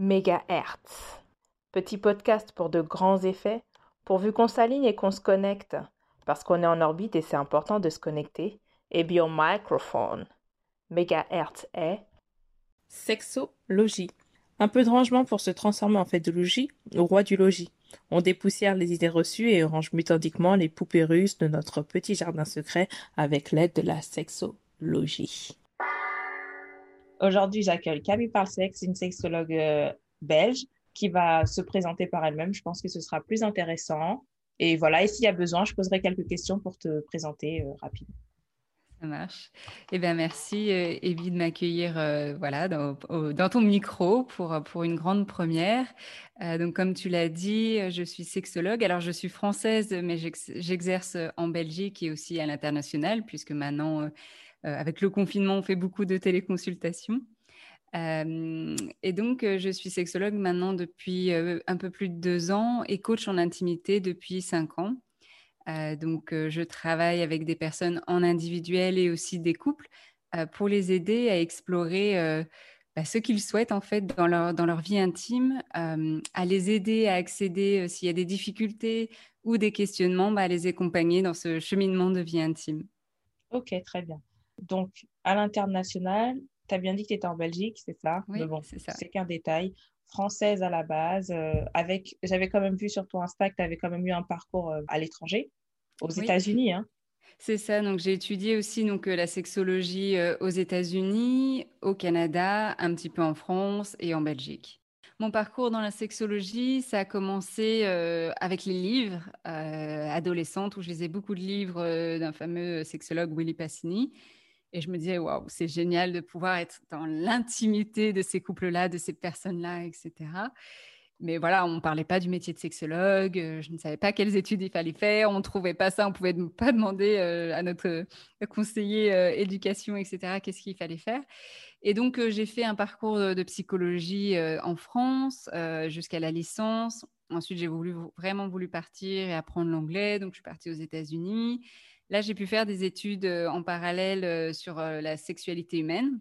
Mégahertz. Petit podcast pour de grands effets, pourvu qu'on s'aligne et qu'on se connecte, parce qu'on est en orbite et c'est important de se connecter. Et bien, microphone. Mégahertz est sexologie. Un peu de rangement pour se transformer en fait de logis au roi du logis. On dépoussière les idées reçues et range méthodiquement les poupées russes de notre petit jardin secret avec l'aide de la sexologie. Aujourd'hui, j'accueille Camille Parsex, une sexologue euh, belge qui va se présenter par elle-même. Je pense que ce sera plus intéressant. Et voilà, et s'il y a besoin, je poserai quelques questions pour te présenter euh, rapidement. Ça marche. Eh bien, merci, euh, Evie, de m'accueillir euh, voilà, dans, ton micro pour, pour une grande première. Donc, comme tu l'as dit, je suis sexologue. Alors, je suis française, mais j'exerce en Belgique et aussi à l'international, puisque maintenant, avec le confinement, on fait beaucoup de téléconsultations. et donc, je suis sexologue maintenant depuis un peu plus de deux ans et coach en intimité depuis cinq ans. Euh, donc, euh, je travaille avec des personnes en individuel et aussi des couples euh, pour les aider à explorer bah, ce qu'ils souhaitent en fait dans leur, dans leur vie intime, à les aider à accéder s'il y a des difficultés ou des questionnements, bah, à les accompagner dans ce cheminement de vie intime. Ok, très bien. Donc, à l'international, tu as bien dit que tu étais en Belgique, c'est ça? Oui, c'est ça. C'est qu'un détail française à la base. avec, j'avais quand même vu sur ton Insta que tu avais quand même eu un parcours à l'étranger aux États-Unis. Hein. C'est ça, donc j'ai étudié aussi donc, euh, la sexologie euh, aux États-Unis, au Canada, un petit peu en France et en Belgique. Mon parcours dans la sexologie, ça a commencé euh, avec les livres adolescentes où je lisais beaucoup de livres d'un fameux sexologue Willy Passini. Et je me disais, waouh, c'est génial de pouvoir être dans l'intimité de ces couples-là, de ces personnes-là, etc. Mais voilà, on ne parlait pas du métier de sexologue, euh, je ne savais pas quelles études il fallait faire, on ne trouvait pas ça, on ne pouvait pas demander euh, à notre euh, conseiller éducation, etc., qu'est-ce qu'il fallait faire. Et donc, j'ai fait un parcours de, psychologie en France jusqu'à la licence. Ensuite, j'ai voulu, vraiment voulu partir et apprendre l'anglais, donc je suis partie aux États-Unis. Là, j'ai pu faire des études en parallèle sur la sexualité humaine,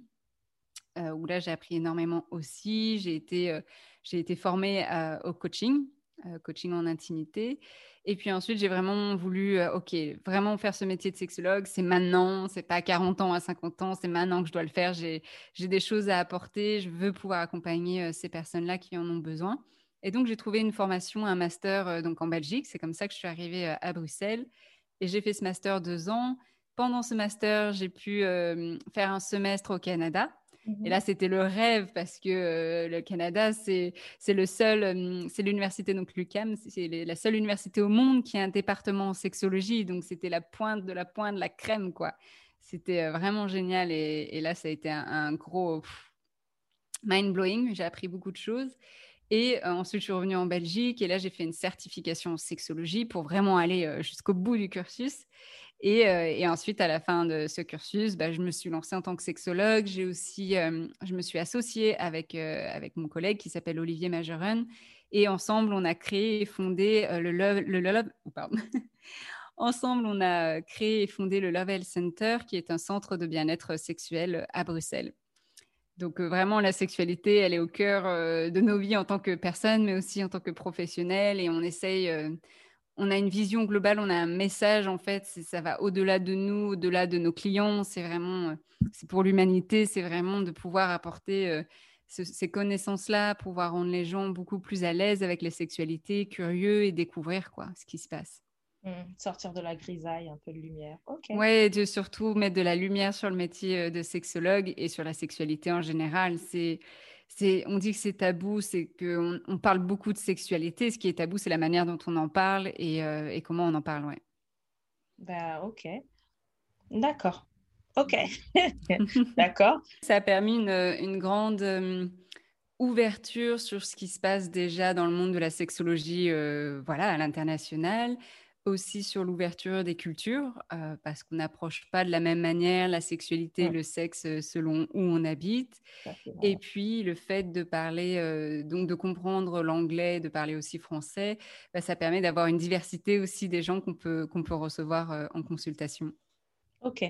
où là, j'ai appris énormément aussi. J'ai été j'ai été formée euh, au coaching, euh, coaching en intimité. Et puis ensuite, j'ai vraiment voulu, euh, OK, vraiment faire ce métier de sexologue. C'est maintenant, c'est pas à 40 ans, à 50 ans, c'est maintenant que je dois le faire. J'ai des choses à apporter. Je veux pouvoir accompagner ces personnes-là qui en ont besoin. Et donc, j'ai trouvé une formation, un master donc en Belgique. C'est comme ça que je suis arrivée à Bruxelles. Et j'ai fait ce master deux ans. Pendant ce master, j'ai pu faire un semestre au Canada. Et là, c'était le rêve parce que euh, le Canada, c'est le seul, euh, c'est l'université, donc l'UCAM, c'est la seule université au monde qui a un département en sexologie. Donc, c'était la pointe de la pointe, de la crème, quoi. C'était euh, vraiment génial. Et, là, ça a été un, gros mind-blowing. J'ai appris beaucoup de choses. Et ensuite, je suis revenue en Belgique et là, j'ai fait une certification en sexologie pour vraiment aller jusqu'au bout du cursus. Euh, et, ensuite, à la fin de ce cursus, bah, je me suis lancée en tant que sexologue. J'ai aussi, euh, je me suis associée avec, euh, avec mon collègue qui s'appelle Olivier Majoren. Et ensemble, on a créé et fondé le Love, pardon. ensemble, on a créé et fondé le Love Health Center, qui est un centre de bien-être sexuel à Bruxelles. Donc vraiment, la sexualité, elle est au cœur de nos vies en tant que personne, mais aussi en tant que professionnel. Et on essaye on a une vision globale, on a un message en fait, ça va au-delà de nous, au-delà de nos clients, c'est vraiment, euh, c'est pour l'humanité, c'est vraiment de pouvoir apporter euh, ces connaissances-là, pouvoir rendre les gens beaucoup plus à l'aise avec les sexualités, curieux et découvrir quoi, ce qui se passe. Mmh, sortir de la grisaille, un peu de lumière. Oui, Ouais, de surtout mettre de la lumière sur le métier euh, de sexologue et sur la sexualité en général. C'est on dit que c'est tabou, c'est qu'on on parle beaucoup de sexualité. Ce qui est tabou, c'est la manière dont on en parle et, euh, comment on en parle, ouais. Bah, ok. D'accord. Ok. D'accord. Ça a permis une, grande euh, ouverture sur ce qui se passe déjà dans le monde de la sexologie, euh, voilà, à l'international aussi sur l'ouverture des cultures, euh, parce qu'on n'approche pas de la même manière la sexualité, le sexe selon où on habite. Et puis le fait de parler, euh, donc de comprendre l'anglais, de parler aussi français, bah, ça permet d'avoir une diversité aussi des gens qu'on peut, qu'on peut recevoir en consultation. Ok.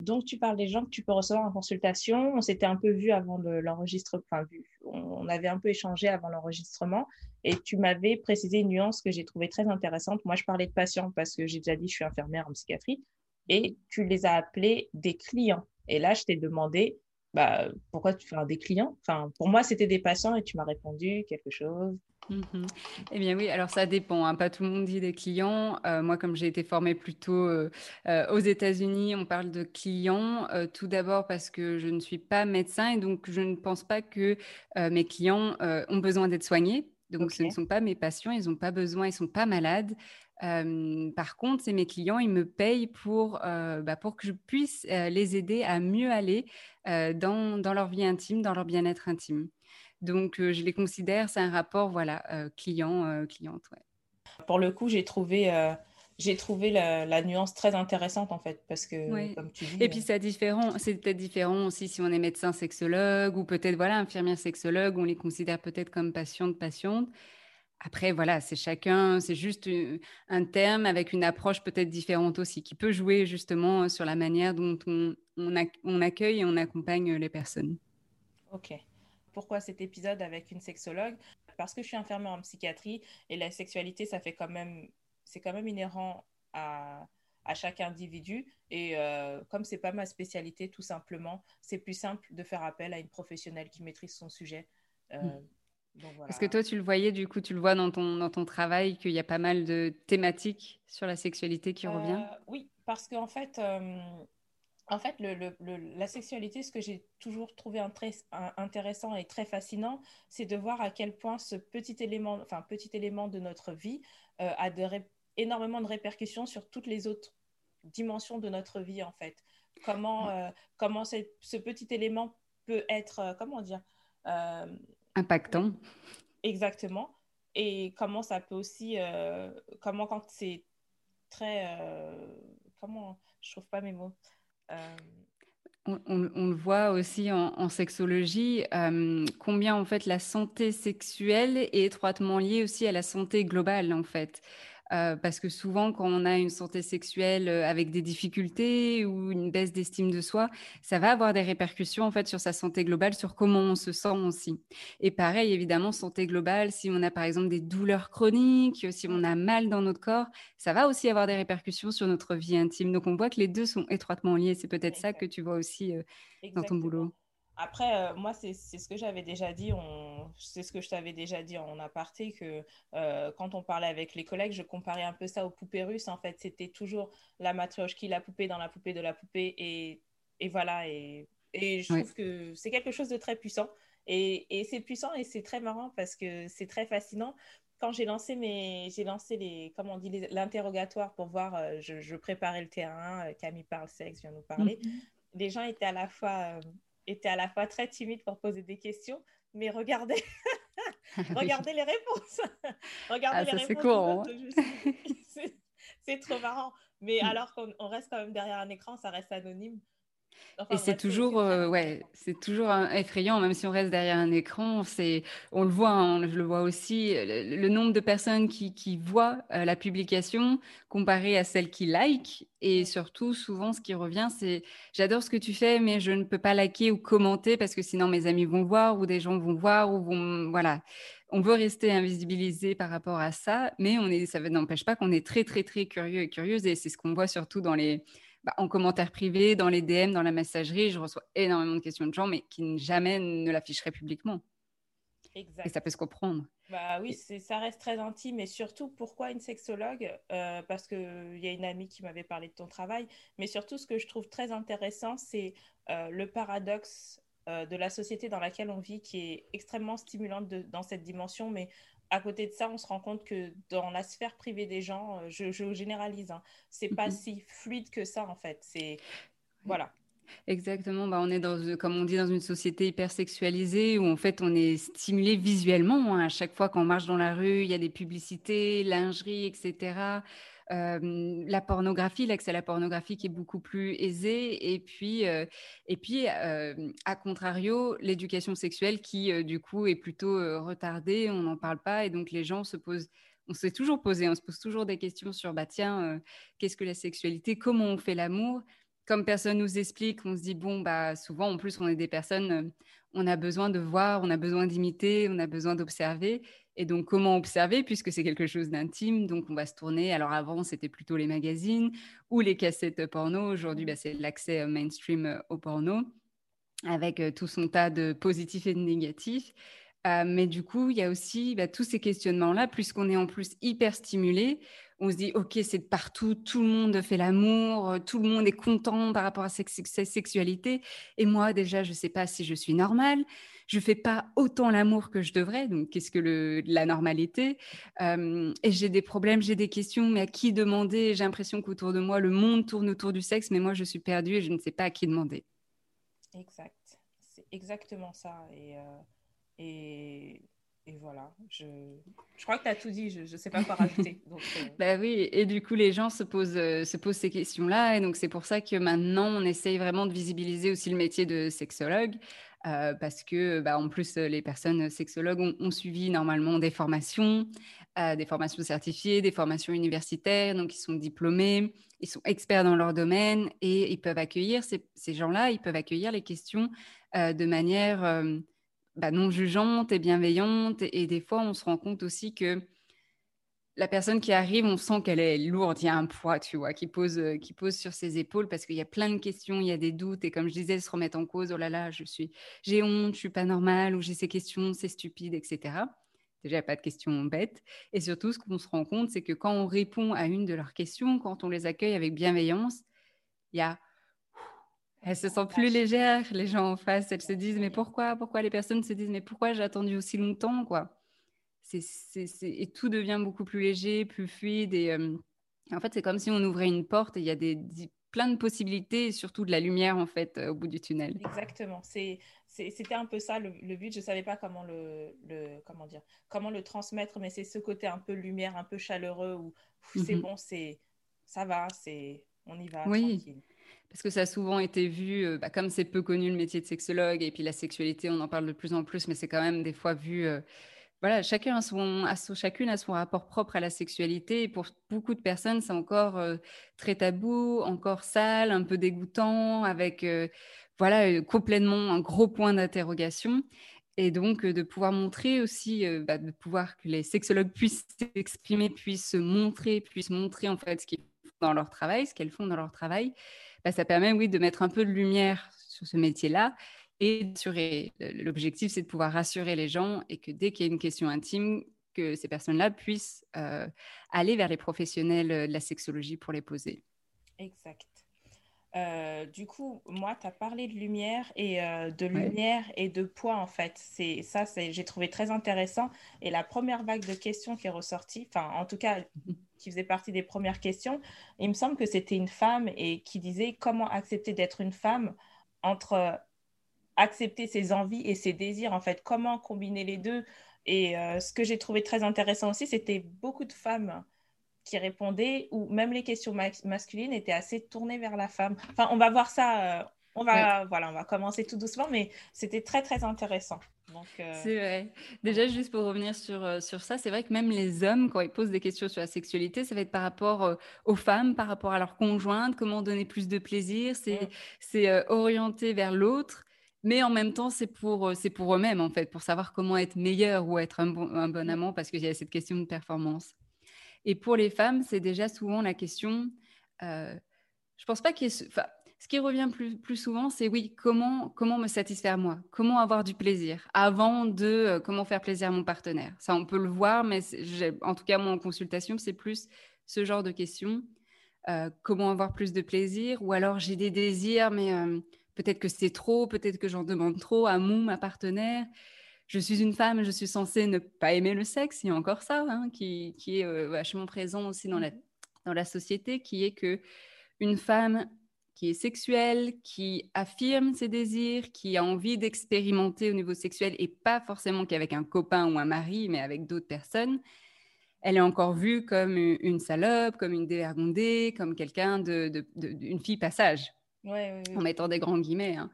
Donc tu parles des gens que tu peux recevoir en consultation. On s'était un peu vu avant l'enregistrement, enfin vu on avait un peu échangé avant l'enregistrement et tu m'avais précisé une nuance que j'ai trouvée très intéressante. Moi, je parlais de patients parce que j'ai déjà dit je suis infirmière en psychiatrie et tu les as appelés des clients. Et là, je t'ai demandé bah, pourquoi tu fais des clients? Enfin, pour moi, c'était des patients et tu m'as répondu quelque chose. Mhm. Eh bien oui, alors ça dépend. Hein. Pas tout le monde dit des clients. Euh, moi, comme j'ai été formée plutôt euh, euh, aux États-Unis, on parle de clients. tout d'abord parce que je ne suis pas médecin et donc je ne pense pas que mes clients ont besoin d'être soignés. Donc ce ne sont pas mes patients, ils n'ont pas besoin, ils ne sont pas malades. Par contre, c'est mes clients, ils me payent pour, bah, pour que je puisse les aider à mieux aller dans, dans, leur vie intime, dans leur bien-être intime. Donc, je les considère, c'est un rapport voilà, client-cliente. Pour le coup, j'ai trouvé j'ai trouvé la, nuance très intéressante en fait parce que comme tu dis et puis c'est différent c'est peut-être différent aussi si on est médecin sexologue ou peut-être voilà infirmière sexologue on les considère peut-être comme patientes patientes après voilà c'est chacun c'est juste un terme avec une approche peut-être différente aussi qui peut jouer justement sur la manière dont on, on accueille et on accompagne les personnes ok pourquoi cet épisode avec une sexologue? Parce que je suis infirmière en psychiatrie et la sexualité, ça fait quand même, c'est quand même inhérent à, à chaque individu. Et euh, comme c'est pas ma spécialité, tout simplement, c'est plus simple de faire appel à une professionnelle qui maîtrise son sujet. Euh, mm. Parce que toi, tu le voyais, du coup, tu le vois dans ton, dans ton travail, qu'il y a pas mal de thématiques sur la sexualité qui revient euh, Oui, parce qu'en fait, en fait, la sexualité, ce que j'ai toujours trouvé intéressant et très fascinant, c'est de voir à quel point ce petit élément, enfin, petit élément de notre vie euh, a énormément de répercussions sur toutes les autres dimensions de notre vie, en fait. Comment, euh, comment ce petit élément peut être, euh, comment dire Impactant. Exactement. Et comment ça peut aussi, comment quand c'est très, comment, je trouve pas mes mots. Euh, on, le voit aussi en, sexologie, euh, combien en fait la santé sexuelle est étroitement liée aussi à la santé globale en fait. Euh, parce que souvent, quand on a une santé sexuelle euh, avec des difficultés ou une baisse d'estime de soi, ça va avoir des répercussions en fait sur sa santé globale, sur comment on se sent aussi. Et pareil, évidemment, santé globale, si on a par exemple des douleurs chroniques, si on a mal dans notre corps, ça va aussi avoir des répercussions sur notre vie intime. Donc on voit que les deux sont étroitement liés. C'est peut-être ça que tu vois aussi euh, dans ton boulot. Après, euh, moi, c'est ce que j'avais déjà dit, c'est ce que je t'avais déjà dit en aparté, que euh, quand on parlait avec les collègues, je comparais un peu ça aux poupées russes. En fait, c'était toujours la qui la poupée dans la poupée de la poupée. Et, et voilà, et, et je trouve que c'est quelque chose de très puissant. Et, et c'est puissant et c'est très marrant parce que c'est très fascinant. Quand j'ai lancé, mes, j'ai lancé les, comment on dit, l'interrogatoire pour voir, euh, je, préparais le terrain, Camille parle sexe vient nous parler. Mm-hmm. Les gens étaient à la fois était à la fois très timide pour poser des questions, mais regardez, regardez les réponses. regardez ah, les réponses. C'est trop marrant. Mais mm. alors qu'on reste quand même derrière un écran, ça reste anonyme et c'est toujours, euh, ouais, c'est toujours effrayant, même si on reste derrière un écran. C'est, on le voit, hein, je le vois aussi, le, nombre de personnes qui, qui voient euh, la publication comparé à celles qui like. Et surtout, souvent, ce qui revient, c'est j'adore ce que tu fais, mais je ne peux pas liker ou commenter parce que sinon mes amis vont voir ou des gens vont voir ou vont, voilà. On veut rester invisibilisé par rapport à ça, mais on est, ça n'empêche pas qu'on est très, très, très curieux et curieuse. Et c'est ce qu'on voit surtout dans les bah, en commentaire privé, dans les DM, dans la messagerie, je reçois énormément de questions de gens, mais qui jamais ne l'afficheraient publiquement. Exact. Et ça peut se comprendre. Bah oui, ça reste très intime et surtout pourquoi une sexologue euh, Parce qu'il y a une amie qui m'avait parlé de ton travail, mais surtout ce que je trouve très intéressant, c'est euh, le paradoxe euh, de la société dans laquelle on vit qui est extrêmement stimulante dans cette dimension, mais à côté de ça, on se rend compte que dans la sphère privée des gens, euh, je, généralise, hein, c'est pas si fluide que ça en fait. C'est voilà. Exactement, bah, on est dans, comme on dit, dans une société hyper sexualisée où en fait on est stimulé visuellement. Hein. À chaque fois qu'on marche dans la rue, il y a des publicités, lingerie, etc. La pornographie, l'accès à la pornographie qui est beaucoup plus aisé, et puis, et puis à contrario, l'éducation sexuelle qui, du coup, est plutôt retardée, on n'en parle pas, et donc les gens se posent on s'est toujours posé, on se pose toujours des questions sur, bah tiens, qu'est-ce que la sexualité, comment on fait l'amour? Comme personne nous explique, on se dit, bon, bah, souvent, en plus, on est des personnes, on a besoin de voir, on a besoin d'imiter, on a besoin d'observer. Et donc, comment observer, puisque c'est quelque chose d'intime? Donc, on va se tourner. Alors, avant, c'était plutôt les magazines ou les cassettes porno. Aujourd'hui, bah, c'est l'accès mainstream au porno, avec tout son tas de positifs et de négatifs. Euh, mais du coup, il y a aussi bah, tous ces questionnements-là, puisqu'on est en plus hyper stimulé. On se dit, OK, c'est de partout, tout le monde fait l'amour, euh, tout le monde est content par rapport à sa, sexualité. Et moi, déjà, je ne sais pas si je suis normale. Je ne fais pas autant l'amour que je devrais. Donc, qu'est-ce que le, la normalité euh, Et j'ai des problèmes, j'ai des questions, mais à qui demander? J'ai l'impression qu'autour de moi, le monde tourne autour du sexe, mais moi, je suis perdue et je ne sais pas à qui demander. Exact. C'est exactement ça. Et. Et, voilà, je, je, crois que tu as tout dit, je ne sais pas quoi rajouter. Donc, euh. bah oui, et du coup, les gens se posent, euh, se posent ces questions-là. Et donc, c'est pour ça que maintenant, on essaye vraiment de visibiliser aussi le métier de sexologue. Parce que, bah, en plus, les personnes sexologues ont, suivi normalement des formations, des formations certifiées, des formations universitaires, donc ils sont diplômés, ils sont experts dans leur domaine et ils peuvent accueillir ces, ces gens-là, ils peuvent accueillir les questions de manière bah, non jugeante et bienveillante. Et, des fois, on se rend compte aussi que la personne qui arrive, on sent qu'elle est lourde, il y a un poids, tu vois, qui pose, euh, qui pose sur ses épaules parce qu'il y a plein de questions, il y a des doutes. Et comme je disais, se remettre en cause, oh là là, je suis, j'ai honte, je suis pas normale, ou j'ai ces questions, c'est stupide, etc. Déjà, pas de questions bêtes. Et surtout, ce qu'on se rend compte, c'est que quand on répond à une de leurs questions, quand on les accueille avec bienveillance, il y a elles se sentent plus légères, les gens en face. Elles se disent, mais pourquoi Pourquoi les personnes se disent, mais pourquoi j'ai attendu aussi longtemps quoi? C'est, Et tout devient beaucoup plus léger, plus fluide. Et euh, en fait, c'est comme si on ouvrait une porte et il y a des, plein de possibilités et surtout de la lumière en fait euh, au bout du tunnel. Exactement. C'est, c'était un peu ça le, but. Je ne savais pas comment le, le, comment dire, comment le transmettre, mais c'est ce côté un peu lumière, un peu chaleureux où c'est mhm. bon, c'est, ça va, c'est, on y va. Oui. Tranquille parce que ça a souvent été vu, euh, bah, comme c'est peu connu le métier de sexologue, et puis la sexualité, on en parle de plus en plus, mais c'est quand même des fois vu. Euh, voilà, chacun a son, chacune a son rapport propre à la sexualité. Pour beaucoup de personnes, c'est encore euh, très tabou, encore sale, un peu dégoûtant, avec voilà complètement un gros point d'interrogation. Et donc, de pouvoir montrer aussi, bah, de pouvoir que les sexologues puissent s'exprimer, puissent se montrer, puissent montrer en fait ce qu'ils font dans leur travail, ce qu'elles font dans leur travail, bah, ça permet, oui, de mettre un peu de lumière sur ce métier-là et. L'objectif, c'est de pouvoir rassurer les gens et que dès qu'il y a une question intime, que ces personnes-là puissent euh, aller vers les professionnels euh, de la sexologie pour les poser. Exact. Euh, du coup, moi, tu as parlé de lumière et de lumière et de poids, en fait. C'est ça, j'ai trouvé très intéressant. Et la première vague de questions qui est ressortie, enfin, en tout cas, mhm qui faisait partie des premières questions. Il me semble que c'était une femme et qui disait comment accepter d'être une femme entre accepter ses envies et ses désirs, en fait, comment combiner les deux? Et euh, ce que j'ai trouvé très intéressant aussi, c'était beaucoup de femmes qui répondaient, ou même les questions masculines étaient assez tournées vers la femme. Enfin, on va voir ça, euh, on va, voilà, on va commencer tout doucement, mais c'était très, très intéressant. Euh, c'est vrai. Déjà, juste pour revenir sur, sur ça, c'est vrai que même les hommes, quand ils posent des questions sur la sexualité, ça va être par rapport euh, aux femmes, par rapport à leur conjointe, comment donner plus de plaisir. C'est c'est orienté vers l'autre, mais en même temps, c'est pour, c'est pour eux-mêmes, en fait, pour savoir comment être meilleur ou être un bon, un bon amant, parce qu'il y a cette question de performance. Et pour les femmes, c'est déjà souvent la question. je pense pas qu'il y ait. Ce qui revient plus, plus souvent, c'est oui, comment, comment me satisfaire moi? Comment avoir du plaisir avant de euh, comment faire plaisir à mon partenaire? Ça, on peut le voir, mais en tout cas, moi, en consultation, c'est plus ce genre de questions. Euh, comment avoir plus de plaisir? Ou alors, j'ai des désirs, mais euh, peut-être que c'est trop, peut-être que j'en demande trop à mon, ma partenaire. Je suis une femme, je suis censée ne pas aimer le sexe. Il y a encore ça hein, qui, qui, est vachement présent aussi dans la, dans la société, qui est que une femme qui est sexuelle, qui affirme ses désirs, qui a envie d'expérimenter au niveau sexuel et pas forcément qu'avec un copain ou un mari, mais avec d'autres personnes, elle est encore vue comme une salope, comme une dévergondée, comme quelqu'un de, une fille passage, en mettant des grands guillemets. Hein.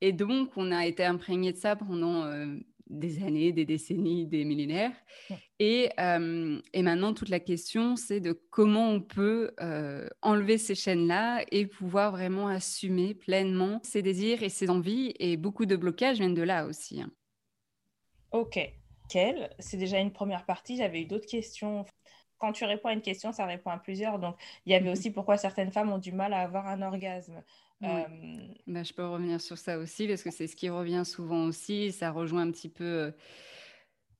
Et donc, on a été imprégné de ça pendant euh, des années, des décennies, des millénaires. Et, et, maintenant, toute la question, c'est de comment on peut enlever ces chaînes-là et pouvoir vraiment assumer pleinement ses désirs et ses envies. Et beaucoup de blocages viennent de là aussi. Hein. Ok. Quelle? C'est déjà une première partie. J'avais eu d'autres questions quand tu réponds à une question, ça répond à plusieurs. Donc, il y avait aussi pourquoi certaines femmes ont du mal à avoir un orgasme. Euh, bah, je peux revenir sur ça aussi parce que c'est ce qui revient souvent aussi. Ça rejoint un petit peu. Euh,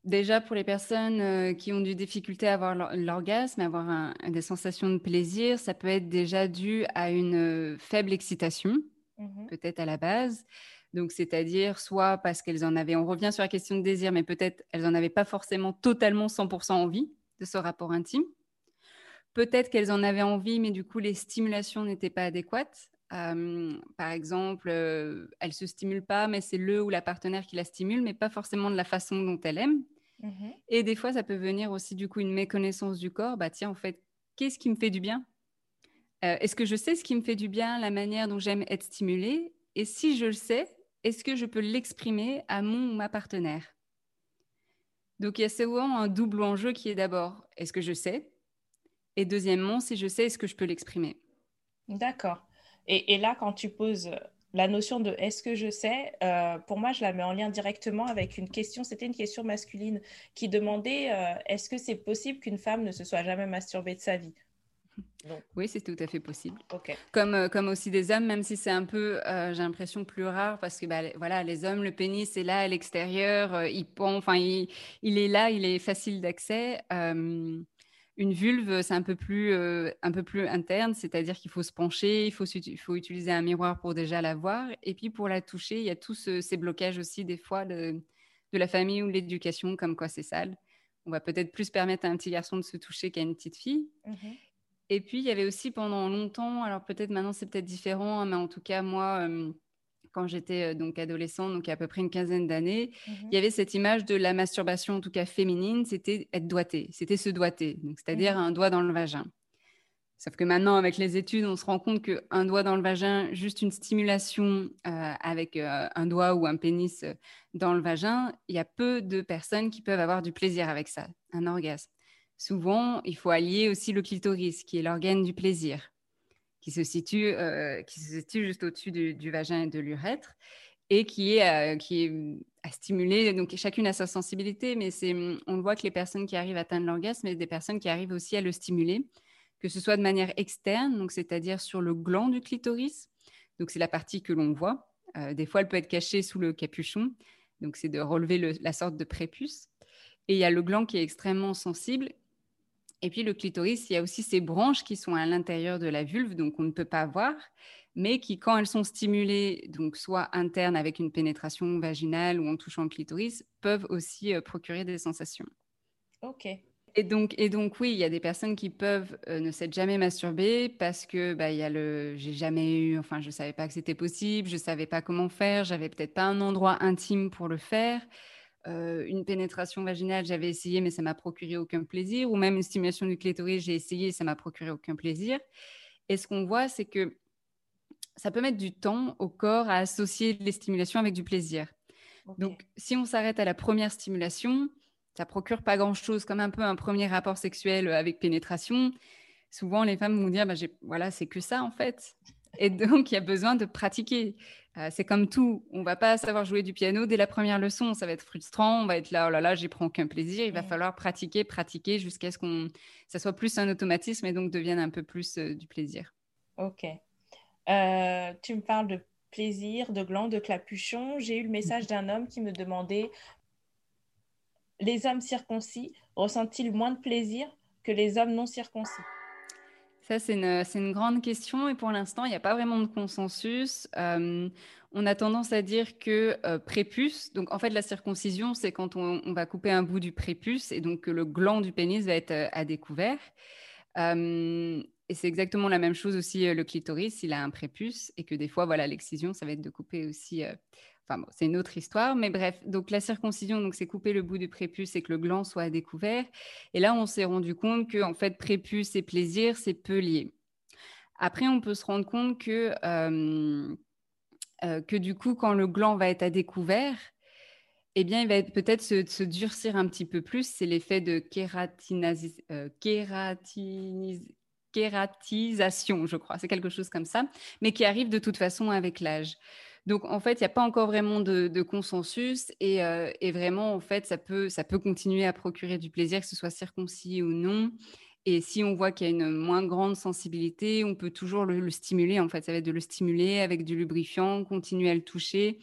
déjà pour les personnes euh, qui ont du difficulté à avoir l'orgasme, à avoir des sensations de plaisir, ça peut être déjà dû à une faible excitation, mmh peut-être à la base. Donc, c'est-à-dire soit parce qu'elles en avaient, on revient sur la question de désir, mais peut-être elles n'en avaient pas forcément totalement 100% envie de ce rapport intime. Peut-être qu'elles en avaient envie, mais du coup, les stimulations n'étaient pas adéquates. Euh, par exemple, euh, elle se stimule pas, mais c'est le ou la partenaire qui la stimule, mais pas forcément de la façon dont elle aime. Mhm. Et des fois, ça peut venir aussi du coup une méconnaissance du corps. Bah tiens, en fait, qu'est-ce qui me fait du bien? Euh, Est-ce que je sais ce qui me fait du bien, la manière dont j'aime être stimulée? Et si je le sais, est-ce que je peux l'exprimer à mon ou ma partenaire? Donc il y a souvent un double enjeu qui est d'abord, est-ce que je sais? Et deuxièmement, si je sais, est-ce que je peux l'exprimer? D'accord. Et, là, quand tu poses la notion de est-ce que je sais, euh, pour moi, je la mets en lien directement avec une question, c'était une question masculine qui demandait euh, est-ce que c'est possible qu'une femme ne se soit jamais masturbée de sa vie? Oui, c'est tout à fait possible. Comme, euh, comme aussi des hommes, même si c'est un peu, j'ai l'impression, plus rare, parce que bah, voilà, les hommes, le pénis est là à l'extérieur, il, enfin, il, il, est là, il est facile d'accès. Une vulve, c'est un peu plus, euh, un peu plus interne, c'est-à-dire qu'il faut se pencher, il faut, il faut utiliser un miroir pour déjà la voir. Et puis pour la toucher, il y a tous ces blocages aussi des fois de, la famille ou de l'éducation, comme quoi c'est sale. On va peut-être plus permettre à un petit garçon de se toucher qu'à une petite fille. Mmh Et puis il y avait aussi pendant longtemps, alors peut-être maintenant c'est peut-être différent, hein, mais en tout cas moi quand j'étais euh, donc adolescente, donc il y a à peu près une quinzaine d'années, mmh il y avait cette image de la masturbation, en tout cas féminine, c'était être doigté, c'était se doigter, c'est-à-dire mmh un doigt dans le vagin. Sauf que maintenant, avec les études, on se rend compte qu'un doigt dans le vagin, juste une stimulation euh, avec euh, un doigt ou un pénis dans le vagin, il y a peu de personnes qui peuvent avoir du plaisir avec ça, un orgasme. Souvent, il faut allier aussi le clitoris, qui est l'organe du plaisir qui se situe, euh, qui se situe juste au-dessus du, vagin et de l'urètre et qui est, euh, qui est à stimuler. Donc, chacune a sa sensibilité, mais c'est, on voit que les personnes qui arrivent à atteindre l'orgasme, et des personnes qui arrivent aussi à le stimuler, que ce soit de manière externe, c'est-à-dire sur le gland du clitoris. Donc, c'est la partie que l'on voit. Euh, des fois, elle peut être cachée sous le capuchon. Donc, c'est de relever la sorte de prépuce. Et il y a le gland qui est extrêmement sensible et puis le clitoris, il y a aussi ces branches qui sont à l'intérieur de la vulve, donc on ne peut pas voir, mais qui, quand elles sont stimulées, donc soit internes avec une pénétration vaginale ou en touchant le clitoris, peuvent aussi euh, procurer des sensations. Ok. Et donc, et donc oui, il y a des personnes qui peuvent euh, ne s'être jamais masturbées parce que bah, il y a le, j'ai jamais eu, enfin je savais pas que c'était possible, je savais pas comment faire, j'avais peut-être pas un endroit intime pour le faire. Euh, une pénétration vaginale, j'avais essayé, mais ça m'a procuré aucun plaisir, ou même une stimulation du clitoris, j'ai essayé, ça m'a procuré aucun plaisir. Et ce qu'on voit, c'est que ça peut mettre du temps au corps à associer les stimulations avec du plaisir. Donc, si on s'arrête à la première stimulation, ça procure pas grand-chose, comme un peu un premier rapport sexuel avec pénétration. Souvent, les femmes vont dire, bah, voilà, c'est que ça en fait. Et donc, il y a besoin de pratiquer. Euh, c'est comme tout, on va pas savoir jouer du piano dès la première leçon, ça va être frustrant, on va être là, oh là là, j'y prends aucun plaisir. Il va falloir pratiquer, pratiquer jusqu'à ce qu'on, ça soit plus un automatisme et donc devienne un peu plus euh, du plaisir. Ok. Euh, tu me parles de plaisir, de gland, de clapuchon. J'ai eu le message d'un homme qui me demandait les hommes circoncis ressentent-ils moins de plaisir que les hommes non circoncis? Ça, c'est une, grande question et pour l'instant, il n'y a pas vraiment de consensus. Euh, on a tendance à dire que euh, prépuce, donc en fait, la circoncision, c'est quand on, va couper un bout du prépuce et donc que le gland du pénis va être euh, à découvert. et c'est exactement la même chose aussi le clitoris, il a un prépuce et que des fois, voilà, l'excision, ça va être de couper aussi C'est une autre histoire, mais bref. Donc la circoncision, donc c'est couper le bout du prépuce et que le gland soit à découvert. Et là, on s'est rendu compte que en fait, prépuce et plaisir, c'est peu lié. Après, on peut se rendre compte que euh, euh, que du coup, quand le gland va être à découvert, eh bien, il va peut-être se, durcir un petit peu plus. C'est l'effet de euh, kératisation, je crois. C'est quelque chose comme ça, mais qui arrive de toute façon avec l'âge. Donc, en fait, il n'y a pas encore vraiment de, consensus euh, et, vraiment, en fait, ça peut, continuer à procurer du plaisir, que ce soit circoncis ou non. Et si on voit qu'il y a une moins grande sensibilité, on peut toujours le, le, stimuler. En fait, ça va être de le stimuler avec du lubrifiant, continuer à le toucher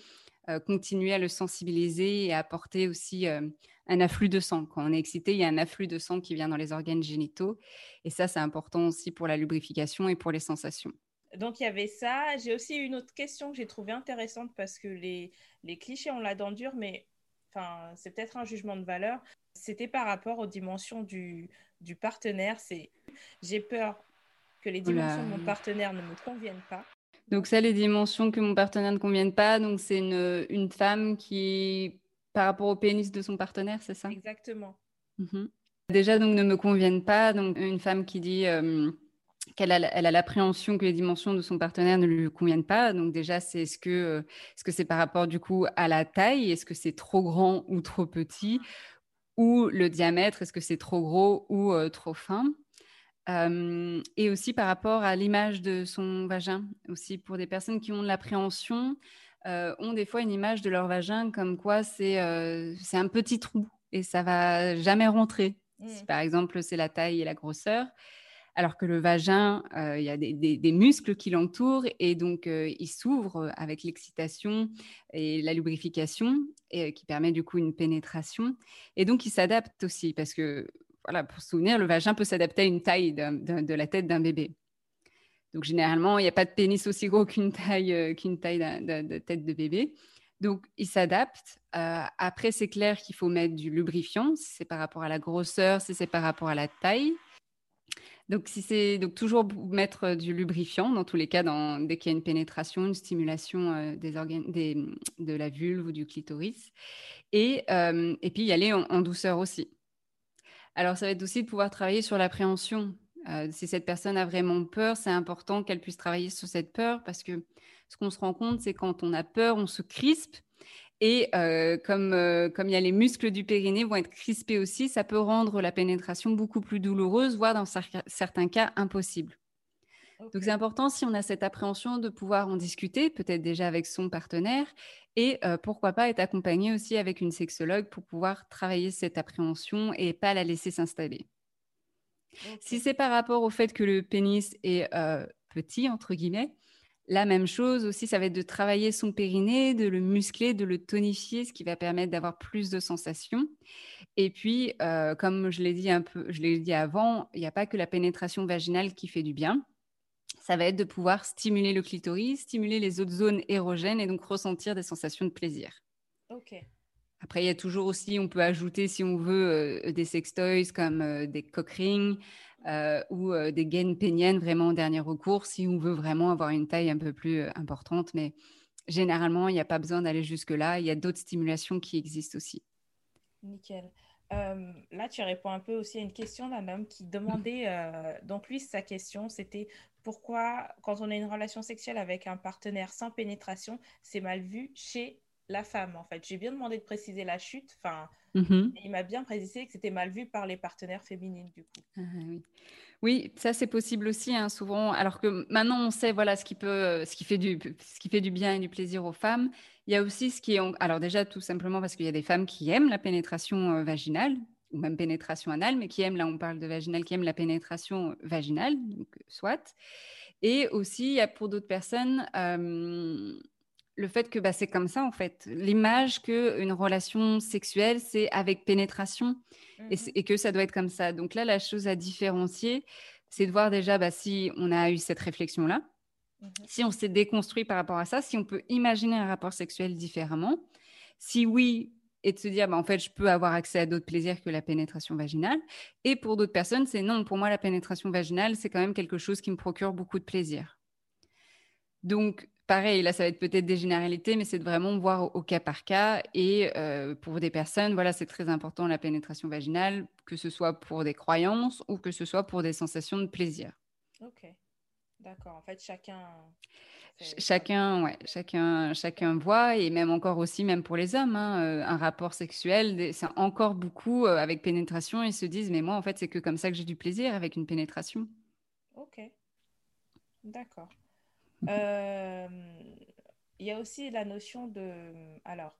euh, continuer à le sensibiliser et à apporter aussi euh, un afflux de sang. Quand on est excité, il y a un afflux de sang qui vient dans les organes génitaux. Et ça, c'est important aussi pour la lubrification et pour les sensations. Donc il y avait ça. J'ai aussi une autre question que j'ai trouvée intéressante parce que les, les clichés, on l'a dans dur, mais enfin, c'est peut-être un jugement de valeur. C'était par rapport aux dimensions du, du partenaire. C'est j'ai peur que les dimensions de mon partenaire ne me conviennent pas. Donc ça, les dimensions que mon partenaire ne convienne pas, donc c'est une, une, femme qui, par rapport au pénis de son partenaire, c'est ça? Exactement. Mhm. Déjà, donc ne me conviennent pas. Donc une femme qui dit euh, qu'elle a, elle a l'appréhension que les dimensions de son partenaire ne lui conviennent pas. Donc déjà, c'est est-ce que euh, est-ce que c'est par rapport du coup à la taille Est-ce que c'est trop grand ou trop petit? Ou le diamètre Est-ce que c'est trop gros ou euh, trop fin? Et aussi par rapport à l'image de son vagin, aussi pour des personnes qui ont de l'appréhension, euh, ont des fois une image de leur vagin comme quoi c'est c'est un petit trou et ça va jamais rentrer. Si mmh. par exemple c'est la taille et la grosseur, alors que le vagin, il y a des, muscles qui l'entourent et donc il s'ouvre avec l'excitation et la lubrification et, qui permet du coup une pénétration. Et donc il s'adapte aussi parce que voilà, pour se souvenir, le vagin peut s'adapter à une taille de, la tête d'un bébé. Donc généralement, il n'y a pas de pénis aussi gros qu'une taille, euh, qu'une taille de, tête de bébé. Donc il s'adapte. Euh, après, c'est clair qu'il faut mettre du lubrifiant, si c'est par rapport à la grosseur, si c'est par rapport à la taille. Donc, si c'est donc toujours mettre du lubrifiant dans tous les cas, dès qu'il y a une pénétration, une stimulation euh, des organes, de la vulve ou du clitoris, et, et puis y aller en douceur aussi. Alors, ça va être aussi de pouvoir travailler sur l'appréhension. Euh, si cette personne a vraiment peur, c'est important qu'elle puisse travailler sur cette peur parce que ce qu'on se rend compte, c'est quand on a peur, on se crispe. Et euh, comme, euh, comme il y a les muscles du périnée vont être crispés aussi, ça peut rendre la pénétration beaucoup plus douloureuse, voire dans certains cas impossible. Donc c'est important si on a cette appréhension de pouvoir en discuter, peut-être déjà avec son partenaire, et euh, pourquoi pas être accompagné aussi avec une sexologue pour pouvoir travailler cette appréhension et pas la laisser s'installer. Si c'est par rapport au fait que le pénis est petit, entre guillemets, la même chose aussi, ça va être de travailler son périnée, de le muscler, de le tonifier, ce qui va permettre d'avoir plus de sensations. Et puis, euh, comme je l'ai dit un peu, je l'ai dit avant, il n'y a pas que la pénétration vaginale qui fait du bien ça va être de pouvoir stimuler le clitoris, stimuler les autres zones érogènes et donc ressentir des sensations de plaisir. Ok. Après, il y a toujours aussi, on peut ajouter, si on veut, euh, des sextoys comme euh, des cock rings euh, ou des gaines péniennes vraiment en dernier recours, si on veut vraiment avoir une taille un peu plus importante. Mais généralement, il n'y a pas besoin d'aller jusque-là. Il y a d'autres stimulations qui existent aussi. Nickel. Euh, là, tu réponds un peu aussi à une question d'un homme qui demandait, euh, donc lui, sa question, c'était pourquoi, quand on a une relation sexuelle avec un partenaire sans pénétration, c'est mal vu chez la femme, en fait. J'ai bien demandé de préciser la chute, enfin, mm-hmm. il m'a bien précisé que c'était mal vu par les partenaires féminines, du coup. Ah, oui. oui. ça c'est possible aussi, hein, souvent. Alors que maintenant on sait, voilà, ce qui peut, ce qui fait du, ce qui fait du bien et du plaisir aux femmes. Il y a aussi ce qui est, alors déjà tout simplement parce qu'il y a des femmes qui aiment la pénétration euh, vaginale ou même pénétration anale, mais qui aiment, là on parle de vaginale, qui aiment la pénétration vaginale, donc soit. Et aussi, il y a pour d'autres personnes euh, le fait que bah, c'est comme ça en fait. L'image qu'une relation sexuelle, c'est avec pénétration mmh et, que ça doit être comme ça. Donc là, la chose à différencier, c'est de voir déjà bah, si on a eu cette réflexion-là, mmh si on s'est déconstruit par rapport à ça, si on peut imaginer un rapport sexuel différemment. Si oui, et de se dire, bah, en fait, je peux avoir accès à d'autres plaisirs que la pénétration vaginale. Et pour d'autres personnes, c'est non, pour moi, la pénétration vaginale, c'est quand même quelque chose qui me procure beaucoup de plaisir. Donc, pareil, là, ça va être peut-être des généralités, mais c'est de vraiment voir au, cas par cas. Et euh, pour des personnes, voilà, c'est très important la pénétration vaginale, que ce soit pour des croyances ou que ce soit pour des sensations de plaisir. Ok, d'accord. En fait, chacun. chacun, ouais, chacun, chacun voit, et même encore aussi, même pour les hommes, hein, euh, un rapport sexuel, c'est encore beaucoup euh, avec pénétration, ils se disent, mais moi, en fait, c'est que comme ça que j'ai du plaisir avec une pénétration. Ok, d'accord. Euh, il y a aussi la notion de, alors,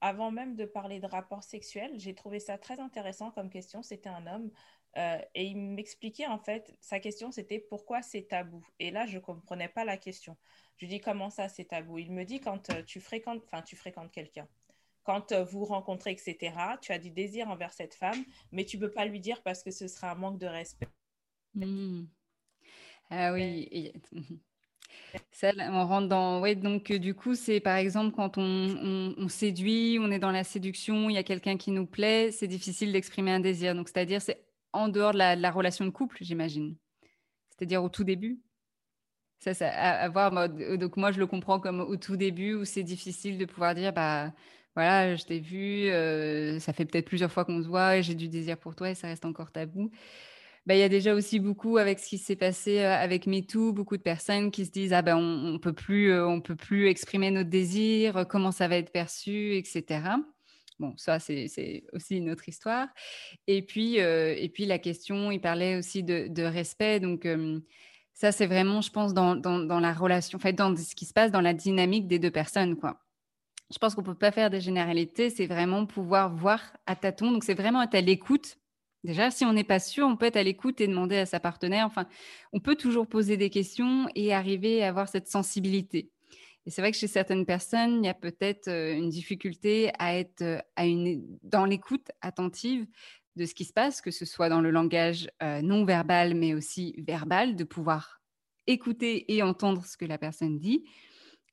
avant même de parler de rapport sexuel, j'ai trouvé ça très intéressant comme question. C'était un homme euh, et il m'expliquait en fait, sa question c'était pourquoi c'est tabou? Et là, je ne comprenais pas la question. Je lui dis comment ça c'est tabou? Il me dit quand euh, tu fréquentes, enfin tu fréquentes quelqu'un, quand vous rencontrez, etc., tu as du désir envers cette femme, mais tu ne peux pas lui dire parce que ce serait un manque de respect. Mmh. Ah oui. On rentre dans. Ouais, donc du coup, c'est par exemple quand on, on, séduit, on est dans la séduction, il y a quelqu'un qui nous plaît, c'est difficile d'exprimer un désir. Donc, c'est-à-dire, c'est en dehors de la, relation de couple, j'imagine. C'est-à-dire au tout début. Ça, ça à, voir. Donc moi, je le comprends comme au tout début où c'est difficile de pouvoir dire, bah voilà, je t'ai vu, euh, ça fait peut-être plusieurs fois qu'on se voit, et j'ai du désir pour toi et ça reste encore tabou. Il y a déjà aussi beaucoup avec ce qui s'est passé euh, avec MeToo, beaucoup de personnes qui se disent ah ben on, on peut plus, euh, on peut plus exprimer notre désir, comment ça va être perçu, etc. Bon, ça, c'est aussi une autre histoire. Et puis, euh, et puis la question, il parlait aussi de, respect. Donc, ça, c'est vraiment, je pense, dans, dans, la relation, en fait, dans ce qui se passe dans la dynamique des deux personnes, quoi. Je pense qu'on ne peut pas faire des généralités, c'est vraiment pouvoir voir à tâtons. Donc, c'est vraiment être à l'écoute. Déjà, si on n'est pas sûr, on peut être à l'écoute et demander à sa partenaire. Enfin, on peut toujours poser des questions et arriver à avoir cette sensibilité. Et c'est vrai que chez certaines personnes, il y a peut-être euh, une difficulté à être euh, dans l'écoute attentive de ce qui se passe, que ce soit dans le langage euh, non verbal, mais aussi verbal, de pouvoir écouter et entendre ce que la personne dit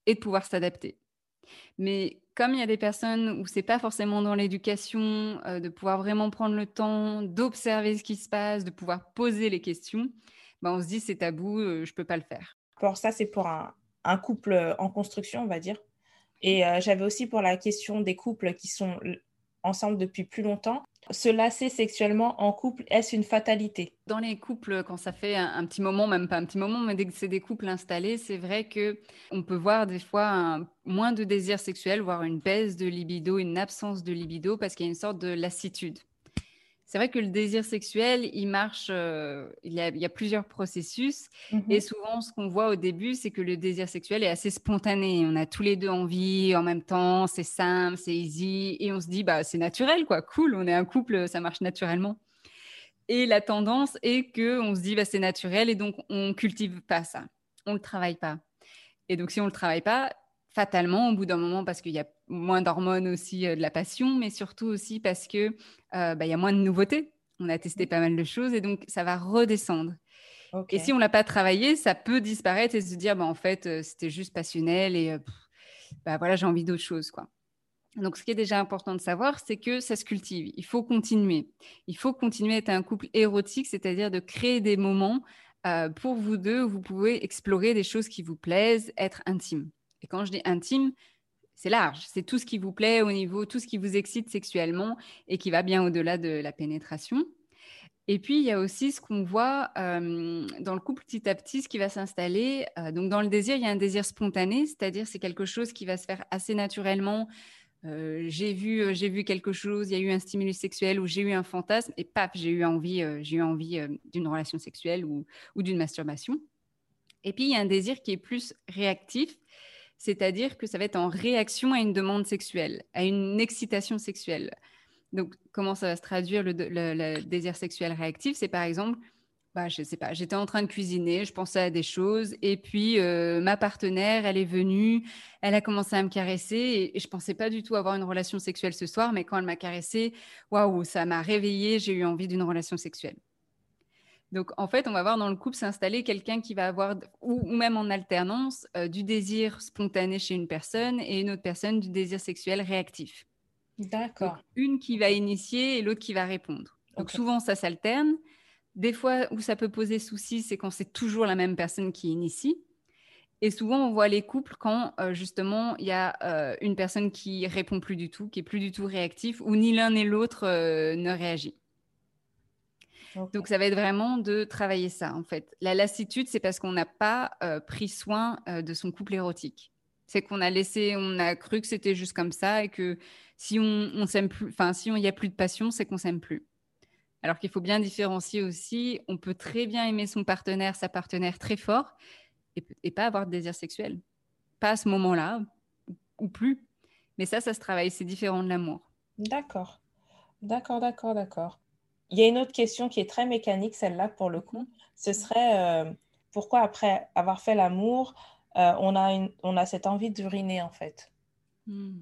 et de pouvoir s'adapter. Mais comme il y a des personnes où c'est pas forcément dans l'éducation, de pouvoir vraiment prendre le temps d'observer ce qui se passe, de pouvoir poser les questions, ben on se dit c'est tabou, je peux pas le faire. Alors ça c'est pour un, couple euh, en construction, on va dire. Et euh, j'avais aussi pour la question des couples qui sont ensemble depuis plus longtemps. Se lasser sexuellement en couple, est-ce une fatalité? Dans les couples, quand ça fait un, petit moment, même pas un petit moment, mais dès que c'est des couples installés, c'est vrai que on peut voir des fois moins de désir sexuel, voire une baisse de libido, une absence de libido, parce qu'il y a une sorte de lassitude c'est vrai que le désir sexuel, il marche, euh, il, y a, plusieurs processus. Et souvent, ce qu'on voit au début, c'est que le désir sexuel est assez spontané. On a tous les deux envie en même temps, c'est simple, c'est easy. Et on se dit, bah, c'est naturel, quoi, cool, on est un couple, ça marche naturellement. Et la tendance est que on se dit, bah, c'est naturel, et donc on cultive pas ça. On le travaille pas. Et donc, si on le travaille pas, fatalement, au bout d'un moment, parce qu'il y a moins d'hormones aussi euh, de la passion, mais surtout aussi parce que euh, bah, il y a moins de nouveautés. On a testé pas mal de choses et donc ça va redescendre. Et si on l'a pas travaillé, ça peut disparaître et se dire bah, en fait euh, c'était juste passionnel et bah, voilà j'ai envie d'autre chose quoi. Donc, ce qui est déjà important de savoir, c'est que ça se cultive. Il faut continuer. Il faut continuer à être un couple érotique, c'est-à-dire de créer des moments pour vous deux où vous pouvez explorer des choses qui vous plaisent, être intime. Et quand je dis intime, c'est large. C'est tout ce qui vous plaît au niveau, tout ce qui vous excite sexuellement et qui va bien au-delà de la pénétration. Et puis, il y a aussi ce qu'on voit euh, dans le couple petit à petit, ce qui va s'installer. Euh, donc, dans le désir, il y a un désir spontané, c'est-à-dire c'est quelque chose qui va se faire assez naturellement. Euh, j'ai vu, j'ai vu quelque chose, il y a eu un stimulus sexuel ou j'ai eu un fantasme et paf, j'ai eu envie, j'ai eu envie d'une relation sexuelle ou, ou d'une masturbation. Et puis, il y a un désir qui est plus réactif, c'est-à-dire que ça va être en réaction à une demande sexuelle, à une excitation sexuelle. Donc, comment ça va se traduire le, désir sexuel réactif? C'est par exemple, bah, je ne sais pas, j'étais en train de cuisiner, je pensais à des choses, et puis euh, ma partenaire, elle est venue, elle a commencé à me caresser, et, et je ne pensais pas du tout avoir une relation sexuelle ce soir, mais quand elle m'a caressé, waouh, ça m'a réveillée, j'ai eu envie d'une relation sexuelle. Donc, en fait, on va voir dans le couple s'installer quelqu'un qui va avoir, ou, même en alternance, euh, du désir spontané chez une personne et une autre personne du désir sexuel réactif. D'accord. Une qui va initier et l'autre qui va répondre. Donc, souvent, ça s'alterne. Des fois, où ça peut poser souci, c'est quand c'est toujours la même personne qui initie. Et souvent, on voit les couples quand euh, justement il y a euh, une personne qui répond plus du tout, qui est plus du tout réactif, ou ni l'un ni l'autre ne réagit. Donc, ça va être vraiment de travailler ça, en fait. La lassitude, c'est parce qu'on n'a pas euh, pris soin euh, de son couple érotique. C'est qu'on a laissé, on a cru que c'était juste comme ça et que si on, s'aime plus, enfin, si il n'y a plus de passion, c'est qu'on s'aime plus. Alors qu'il faut bien différencier aussi, on peut très bien aimer son partenaire, sa partenaire très fort et, pas avoir de désir sexuel. Pas à ce moment-là, ou plus. Mais ça, ça se travaille, c'est différent de l'amour. D'accord. D'accord, d'accord, d'accord. Il y a une autre question qui est très mécanique, celle-là, pour le coup. Ce serait euh, pourquoi, après avoir fait l'amour, euh, on, a on a cette envie d'uriner, en fait? Hmm.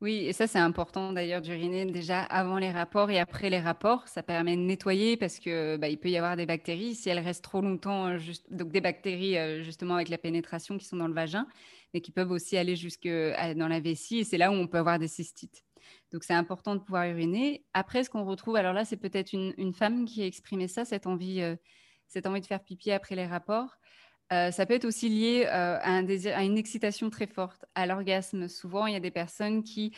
Oui, et ça, c'est important d'ailleurs d'uriner déjà avant les rapports et après les rapports. Ça permet de nettoyer parce que bah, il peut y avoir des bactéries. Si elles restent trop longtemps, euh, juste, donc des bactéries justement avec la pénétration qui sont dans le vagin, mais qui peuvent aussi aller jusque dans la vessie. Et c'est là où on peut avoir des cystites. Donc c'est important de pouvoir uriner. Après, ce qu'on retrouve, alors là, c'est peut-être une, femme qui a exprimé ça, cette envie, euh, cette envie de faire pipi après les rapports. Euh, ça peut être aussi lié euh, à, une excitation très forte, à l'orgasme. Souvent, il y a des personnes qui,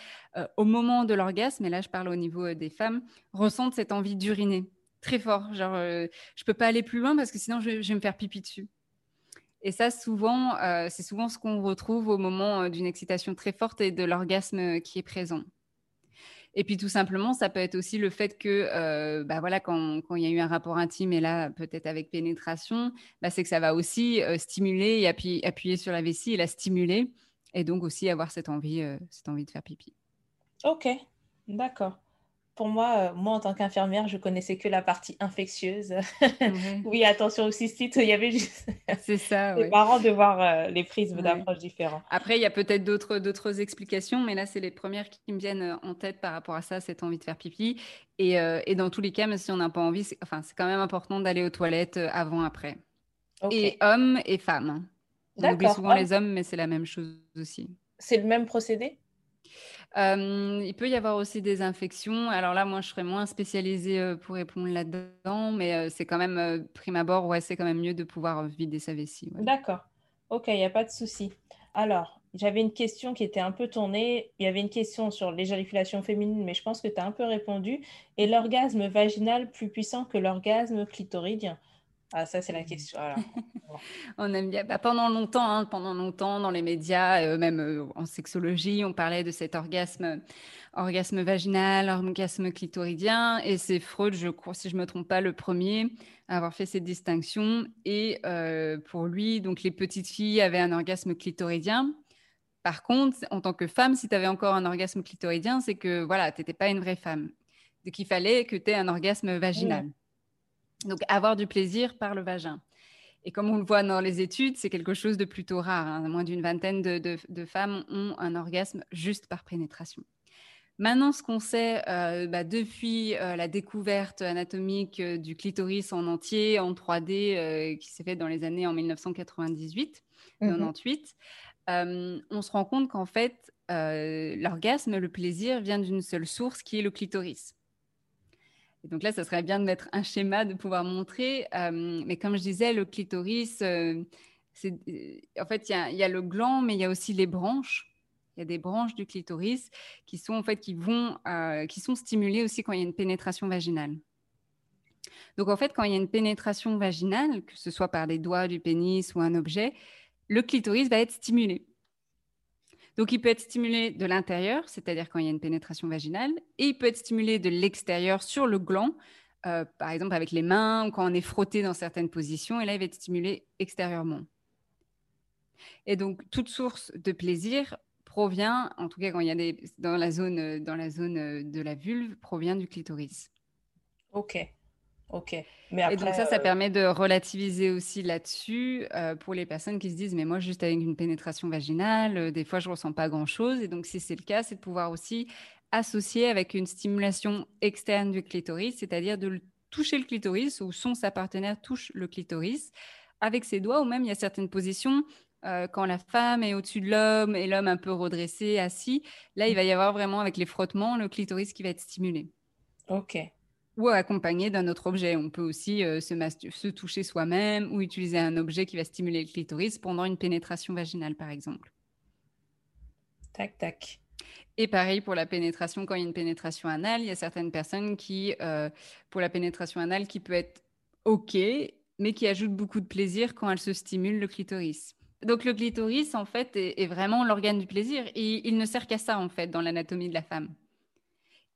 au moment de l'orgasme, et là je parle au niveau des femmes, ressentent cette envie d'uriner très fort. Genre, je peux pas aller plus loin parce que sinon je, je vais me faire pipi dessus. Et ça, souvent, c'est souvent ce qu'on retrouve au moment d'une excitation très forte et de l'orgasme qui est présent. Et puis tout simplement, ça peut être aussi le fait que, euh, bah voilà, quand, il y a eu un rapport intime et là peut-être avec pénétration, bah c'est que ça va aussi euh, stimuler et appuyer, sur la vessie et la stimuler, et donc aussi avoir cette envie, euh, cette envie de faire pipi. Ok, d'accord pour moi, euh, moi en tant qu'infirmière, je connaissais que la partie infectieuse. oui, attention aux cystites, il y avait juste. C'est ça. C'est marrant de voir euh, les prises d'approche différentes. Après, il y a peut-être d'autres, d'autres explications, mais là, c'est les premières qui me viennent euh, en tête par rapport à ça, cette envie de faire pipi. Et, et dans tous les cas, même si on n'a pas envie, c'est, enfin, c'est quand même important d'aller aux toilettes avant, après. Et hommes et femmes. On oublie souvent les hommes, mais c'est la même chose aussi. C'est le même procédé? Il peut y avoir aussi des infections. Alors là, moi, je serais moins spécialisée pour répondre là-dedans, mais c'est quand même, prime abord, ouais, c'est quand même mieux de pouvoir vider sa vessie. D'accord. Ok, il n'y a pas de souci. Alors, j'avais une question qui était un peu tournée. Il y avait une question sur l'éjaculation féminine, mais je pense que tu as un peu répondu. Et l'orgasme vaginal plus puissant que l'orgasme clitoridien? Ah, ça, c'est la question. on aime bien. Bah, pendant longtemps, hein, pendant longtemps, dans les médias, euh, même euh, en sexologie, on parlait de cet orgasme, orgasme vaginal, orgasme clitoridien. Et c'est Freud, je crois, si je me trompe pas, le premier à avoir fait cette distinction. Et euh, pour lui, donc les petites filles avaient un orgasme clitoridien. Par contre, en tant que femme, si tu avais encore un orgasme clitoridien, c'est que voilà, tu n'étais pas une vraie femme. Donc il fallait que tu aies un orgasme vaginal. Donc, avoir du plaisir par le vagin. Et comme on le voit dans les études, c'est quelque chose de plutôt rare. Hein. Moins d'une vingtaine de, femmes ont un orgasme juste par pénétration. Maintenant, ce qu'on sait euh, bah, depuis euh, la découverte anatomique euh, du clitoris en entier, en 3D, qui s'est faite dans les années en 1998, 98, mmh on se rend compte qu'en fait, l'orgasme, le plaisir, vient d'une seule source qui est le clitoris donc là, ça serait bien de mettre un schéma, de pouvoir montrer. Euh, mais comme je disais, le clitoris, euh, euh, en fait, il y, a le gland, mais il y a aussi les branches. Il y a des branches du clitoris qui sont en fait qui vont, qui sont stimulées aussi quand il y a une pénétration vaginale. Donc en fait, quand il y a une pénétration vaginale, que ce soit par des doigts, du pénis ou un objet, le clitoris va être stimulé. Donc, il peut être stimulé de l'intérieur, c'est-à-dire quand il y a une pénétration vaginale, et il peut être stimulé de l'extérieur sur le gland, euh, par exemple avec les mains ou quand on est frotté dans certaines positions, et là, il va être stimulé extérieurement. Et donc, toute source de plaisir provient, en tout cas quand il y a des, dans la zone, dans la zone de la vulve, provient du clitoris. Ok. Ok. Mais et donc ça, ça euh, permet de relativiser aussi là-dessus euh, pour les personnes qui se disent, mais moi, juste avec une pénétration vaginale, euh, des fois, je ressens pas grand-chose. Et donc, si c'est le cas, c'est de pouvoir aussi associer avec une stimulation externe du clitoris, c'est-à-dire de toucher le clitoris ou son sa partenaire touche le clitoris avec ses doigts ou même il y a certaines positions quand la femme est au-dessus de l'homme et l'homme un peu redressé, assis, là, il va y avoir vraiment avec les frottements le clitoris qui va être stimulé. Ok, ou accompagné d'un autre objet. On peut aussi euh, se, se, toucher soi-même ou utiliser un objet qui va stimuler le clitoris pendant une pénétration vaginale, par exemple. Tac, tac. Et pareil pour la pénétration, quand il y a une pénétration anale, il y a certaines personnes qui, euh, pour la pénétration anale, qui peut être OK, mais qui ajoutent beaucoup de plaisir quand elles se stimulent le clitoris. Donc le clitoris, en fait, est, vraiment l'organe du plaisir. Et il ne sert qu'à ça, en fait, dans l'anatomie de la femme.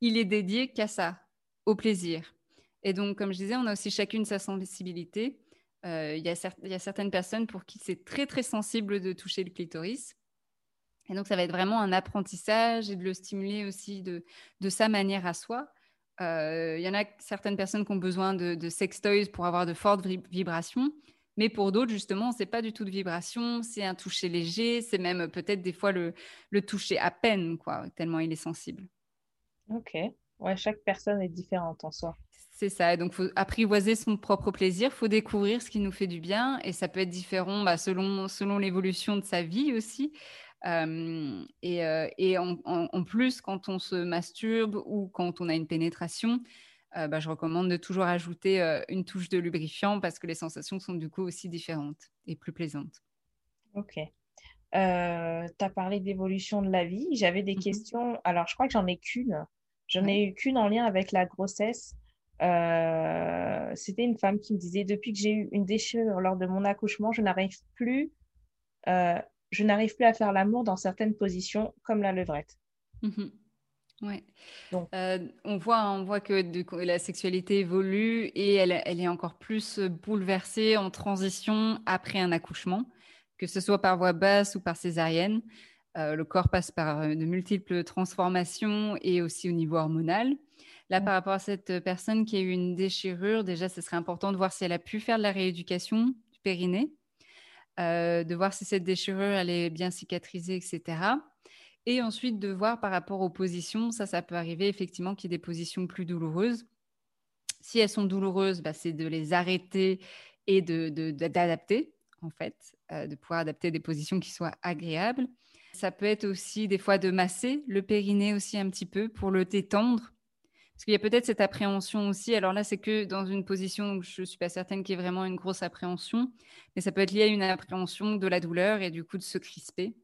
Il est dédié qu'à ça, au plaisir. Et donc, comme je disais, on a aussi chacune sa sensibilité. Euh, il y, a certaines personnes pour qui c'est très, très sensible de toucher le clitoris. Et donc, ça va être vraiment un apprentissage et de le stimuler aussi de, de sa manière à soi. Euh, il y en a certaines personnes qui ont besoin de, de sextoys pour avoir de fortes vibrations. Mais pour d'autres, justement, c'est pas du tout de vibration, c'est un toucher léger, c'est même peut-être des fois le, le, toucher à peine, quoi, tellement il est sensible. Ok. Ouais, chaque personne est différente en soi. C'est ça. Donc, faut apprivoiser son propre plaisir. faut découvrir ce qui nous fait du bien. Et ça peut être différent bah, selon, selon l'évolution de sa vie aussi et, en, plus, quand on se masturbe ou quand on a une pénétration, bah, je recommande de toujours ajouter une touche de lubrifiant parce que les sensations sont du coup aussi différentes et plus plaisantes. Ok. tu as parlé d'évolution de la vie. J'avais des mmh questions. Alors, je crois que j'en ai qu'une. J'en ai eu qu'une en lien avec la grossesse. C'était une femme qui me disait Depuis que j'ai eu une déchirure lors de mon accouchement, je n'arrive plus je n'arrive plus à faire l'amour dans certaines positions, comme la levrette. Mhm. Ouais. Euh, on voit, on voit que la sexualité évolue et elle, est encore plus bouleversée en transition après un accouchement, que ce soit par voie basse ou par césarienne. Euh, le corps passe par euh, de multiples transformations et aussi au niveau hormonal. Là, par rapport à cette personne qui a eu une déchirure, déjà, ce serait important de voir si elle a pu faire de la rééducation du périnée. Euh, de voir si cette déchirure elle est bien cicatrisée, etc. Et ensuite de voir par rapport aux positions, ça, ça peut arriver effectivement qu'il y ait des positions plus douloureuses. Si elles sont douloureuses, bah, c'est de les arrêter et d'adapter, de, en fait, euh, de pouvoir adapter des positions qui soient agréables. Ça peut être aussi des fois de masser le périnée aussi un petit peu pour le détendre parce qu'il y a peut-être cette appréhension aussi. Alors là, c'est que dans une position où je ne suis pas certaine qu'il y ait vraiment une grosse appréhension, mais ça peut être lié à une appréhension de la douleur et du coup de se crisper.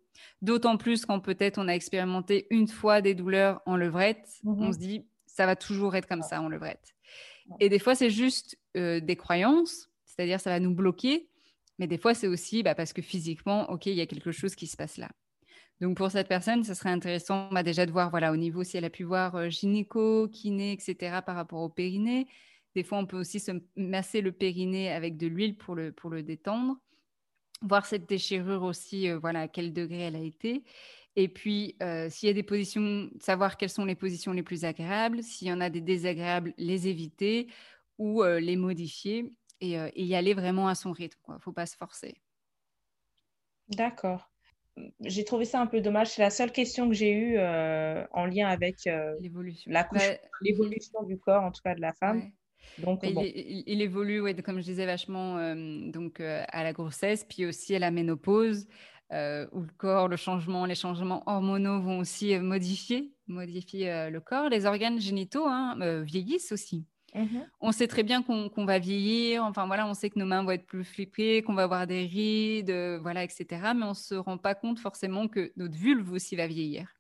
D'autant plus quand peut-être on a expérimenté une fois des douleurs en levrette, mmh on se dit ça va toujours être comme ça en levrette. Et des fois, c'est juste euh, des croyances, c'est-à-dire ça va nous bloquer, mais des fois, c'est aussi bah, parce que physiquement, OK, il y a quelque chose qui se passe là. Donc pour cette personne, ce serait intéressant bah, déjà de voir voilà, au niveau si elle a pu voir gynéco, kiné, etc. par rapport au périnée. Des fois, on peut aussi se masser le périnée avec de l'huile pour le, pour le détendre. Voir cette déchirure aussi, voilà, à quel degré elle a été. Et puis, s'il y a des positions, savoir quelles sont les positions les plus agréables. S'il y en a des désagréables, les éviter ou les modifier et, et, y aller vraiment à son rythme. Il ne faut pas se forcer. D'accord j'ai trouvé ça un peu dommage. C'est la seule question que j'ai eue euh, en lien avec euh, l'évolution du corps, en tout cas de la femme. Donc, il, évolue, ouais, comme je disais, vachement euh, donc, à la grossesse, puis aussi à la ménopause, où le corps, le changement, les changements hormonaux vont aussi modifier, modifier le corps. Les organes génitaux hein, vieillissent aussi. Mmh on sait très bien qu'on va vieillir, enfin voilà, on sait que nos mains vont être plus flippées, qu'on va avoir des rides, euh, voilà, etc. Mais on ne se rend pas compte forcément que notre vulve aussi va vieillir.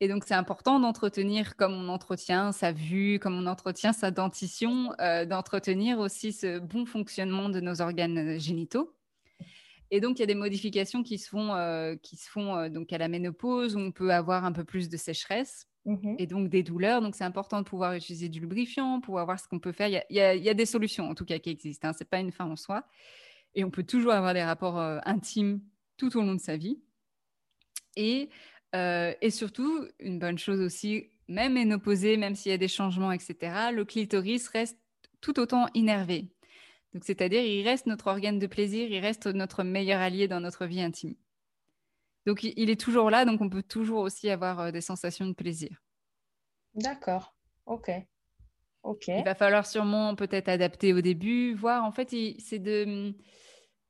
Et donc c'est important d'entretenir comme on entretient sa vue, comme on entretient sa dentition, euh, d'entretenir aussi ce bon fonctionnement de nos organes euh, génitaux. Et donc, il y a des modifications qui se font, qui se font donc à la ménopause, où on peut avoir un peu plus de sécheresse. Mmh et donc des douleurs. Donc c'est important de pouvoir utiliser du lubrifiant, pouvoir voir ce qu'on peut faire. Il y, a, des solutions en tout cas qui existent. Hein. Ce n'est pas une fin en soi. Et on peut toujours avoir des rapports intimes tout au long de sa vie. Et, et surtout, une bonne chose aussi, même ménopausée, même s'il y a des changements, etc., le clitoris reste tout autant innervé. Donc c'est-à-dire, il reste notre organe de plaisir, il reste notre meilleur allié dans notre vie intime. Donc, il est toujours là, donc on peut toujours aussi avoir euh, des sensations de plaisir. D'accord. OK. OK. Il va falloir sûrement peut-être adapter au début, voir. En fait, c'est de.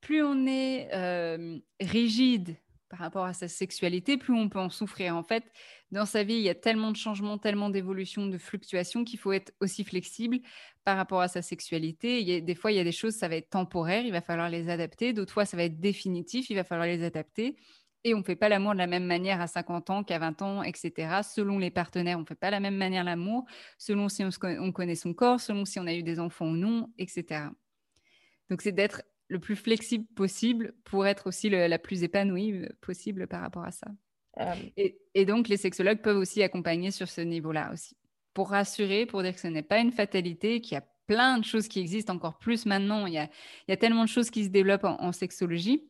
Plus on est euh, rigide par rapport à sa sexualité, plus on peut en souffrir. En fait, dans sa vie, il y a tellement de changements, tellement d'évolutions, de fluctuations qu'il faut être aussi flexible par rapport à sa sexualité. Il y a, des fois, il y a des choses, ça va être temporaire, il va falloir les adapter. D'autres fois, ça va être définitif, il va falloir les adapter. Et on ne fait pas l'amour de la même manière à 50 ans qu'à 20 ans, etc. Selon les partenaires, on ne fait pas la même manière l'amour, selon si on, connaît son corps, selon si on a eu des enfants ou non, etc. Donc c'est d'être le plus flexible possible pour être aussi la plus épanouie euh, possible par rapport à ça. Euh. Et, donc les sexologues peuvent aussi accompagner sur ce niveau-là aussi, pour rassurer, pour dire que ce n'est pas une fatalité, qu'il y a plein de choses qui existent encore plus maintenant. Il y a, tellement de choses qui se développent en sexologie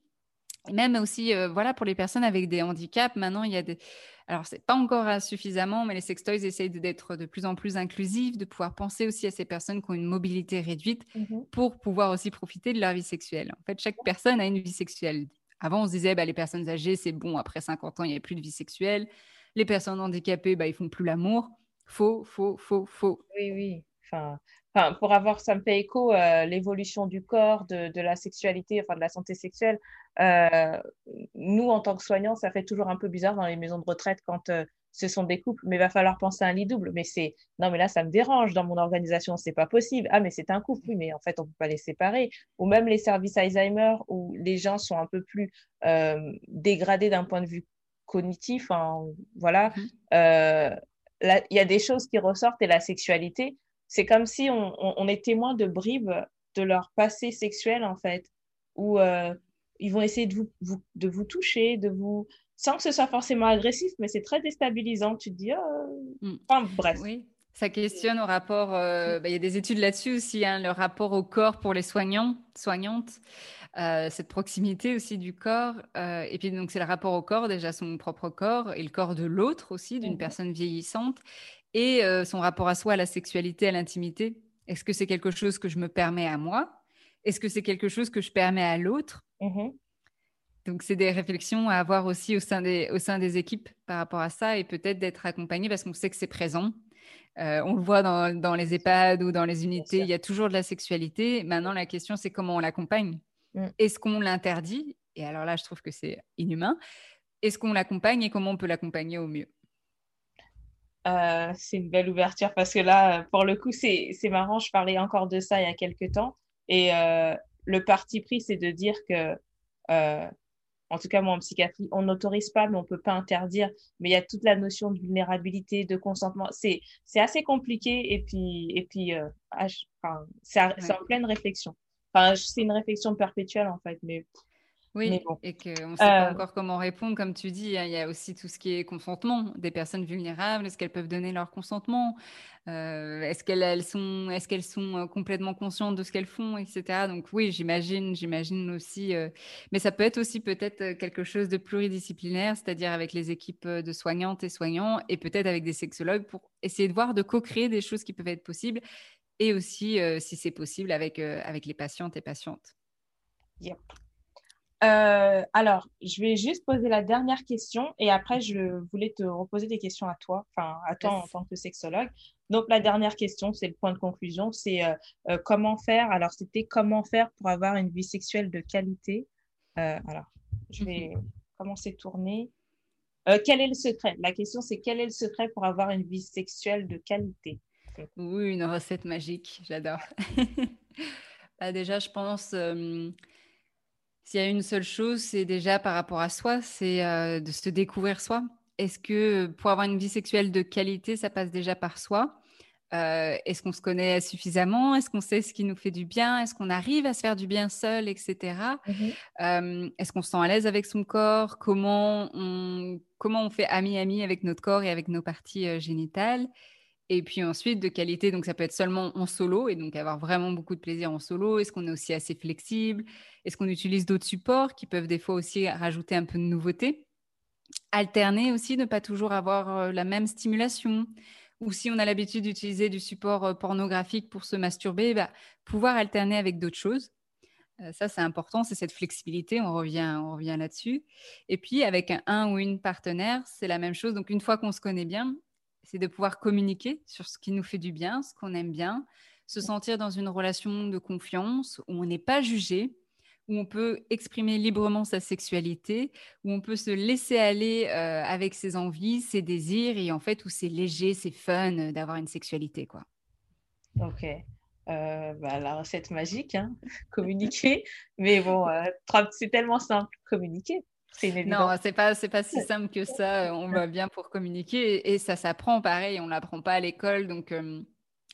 même aussi, euh, voilà, pour les personnes avec des handicaps, maintenant, il y a des... Alors, c'est pas encore suffisamment, mais les sextoys essayent d'être de plus en plus inclusifs, de pouvoir penser aussi à ces personnes qui ont une mobilité réduite mmh pour pouvoir aussi profiter de leur vie sexuelle. En fait, chaque personne a une vie sexuelle. Avant, on se disait, bah, les personnes âgées, c'est bon, après 50 ans, il n'y a plus de vie sexuelle. Les personnes handicapées, bah, ils font plus l'amour. Faux, faux, faux, faux. Oui, oui. Enfin, enfin pour avoir, ça me fait écho, euh, l'évolution du corps, de, de, la sexualité, enfin de la santé sexuelle. Euh, nous, en tant que soignants, ça fait toujours un peu bizarre dans les maisons de retraite quand euh, ce sont des couples, mais il va falloir penser à un lit double. Mais c'est non, mais là, ça me dérange dans mon organisation, c'est pas possible. Ah, mais c'est un couple, oui, mais en fait, on peut pas les séparer. Ou même les services Alzheimer où les gens sont un peu plus dégradés d'un point de vue cognitif. Hein, voilà. Mm-hmm. Il y a des choses qui ressortent et la sexualité, c'est comme si on, on, est témoin de bribes de leur passé sexuel, en fait, où ils vont essayer de vous, de vous toucher, de vous sans que ce soit forcément agressif, mais c'est très déstabilisant. Tu te dis, oh... enfin, bref. Oui, ça questionne au rapport. Euh, bah, il y a des études là-dessus aussi, hein, le rapport au corps pour les soignants, soignantes, euh, cette proximité aussi du corps. Euh, et puis donc c'est le rapport au corps, déjà son propre corps et le corps de l'autre aussi, d'une mmh personne vieillissante, et son rapport à soi, à la sexualité, à l'intimité. Est-ce que c'est quelque chose que je me permets à moi? Est-ce que c'est quelque chose que je permets à l'autre? Mmh Donc, c'est des réflexions à avoir aussi au sein, des, au sein des équipes par rapport à ça et peut-être d'être accompagné parce qu'on sait que c'est présent. Euh, on le voit dans, dans, les EHPAD ou dans les unités, il y a toujours de la sexualité. Maintenant, la question, c'est comment on l'accompagne. Mmh. Est-ce qu'on l'interdit? Et alors là, je trouve que c'est inhumain. Est-ce qu'on l'accompagne et comment on peut l'accompagner au mieux? Euh, c'est une belle ouverture parce que là, pour le coup, c'est marrant. Je parlais encore de ça il y a quelques temps. Et euh, le parti pris, c'est de dire que, euh, en tout cas, moi, en psychiatrie, on n'autorise pas, mais on peut pas interdire. Mais il y a toute la notion de vulnérabilité, de consentement. C'est, assez compliqué. Et puis, et puis enfin, c'est, en pleine réflexion. Enfin, c'est une réflexion perpétuelle, en fait. Mais oui, et qu'on ne sait pas euh, encore comment répondre, comme tu dis. Hein, il y a aussi tout ce qui est consentement des personnes vulnérables. Est-ce qu'elles peuvent donner leur consentement? Euh, Est-ce qu'elles sont, est qu'elles sont complètement conscientes de ce qu'elles font, etc. Donc oui, j'imagine, j'imagine aussi. mais ça peut être aussi peut-être quelque chose de pluridisciplinaire, c'est-à-dire avec les équipes de soignantes et soignants, et peut-être avec des sexologues pour essayer de voir, de co-créer des choses qui peuvent être possibles, et aussi, si c'est possible, avec, avec les patientes et patientes. Yep. Euh, alors, je vais juste poser la dernière question et après, je voulais te reposer des questions à toi, enfin, à toi en tant que sexologue. Donc, la dernière question, c'est le point de conclusion, c'est euh, euh, comment faire? Alors, c'était comment faire pour avoir une vie sexuelle de qualité? alors, je vais commencer à tourner. quel est le secret? La question, c'est quel est le secret pour avoir une vie sexuelle de qualité? Oui, une recette magique, j'adore. bah, déjà, je pense s'il y a une seule chose, c'est déjà par rapport à soi, c'est euh, de se découvrir soi. Est-ce que pour avoir une vie sexuelle de qualité, ça passe déjà par soi? Euh, Est-ce qu'on se connaît suffisamment? Est-ce qu'on sait ce qui nous fait du bien? Est-ce qu'on arrive à se faire du bien seul, etc. Mmh euh, Est-ce qu'on se sent à l'aise avec son corps? Comment on, comment on fait ami-ami avec notre corps et avec nos parties génitales? Et puis ensuite, de qualité, donc ça peut être seulement en solo et donc avoir vraiment beaucoup de plaisir en solo. Est-ce qu'on est aussi assez flexible? Est-ce qu'on utilise d'autres supports qui peuvent des fois aussi rajouter un peu de nouveauté? Alterner aussi, ne pas toujours avoir euh, la même stimulation. Ou si on a l'habitude d'utiliser du support euh, pornographique pour se masturber, bah, pouvoir alterner avec d'autres choses. Euh, ça, c'est important, c'est cette flexibilité, on revient, on revient là-dessus. Et puis, avec un, un ou une partenaire, c'est la même chose. Donc, une fois qu'on se connaît bien, c'est de pouvoir communiquer sur ce qui nous fait du bien, ce qu'on aime bien, se sentir dans une relation de confiance où on n'est pas jugé, où on peut exprimer librement sa sexualité, où on peut se laisser aller euh, avec ses envies, ses désirs, et en fait où c'est léger, c'est fun d'avoir une sexualité, quoi. Ok. Euh, bah, la recette magique, hein. communiquer. Mais bon, euh, c'est tellement simple, communiquer. Non, c'est pas c'est pas si simple que ça. On va bien pour communiquer et, ça s'apprend pareil. On l'apprend pas à l'école, donc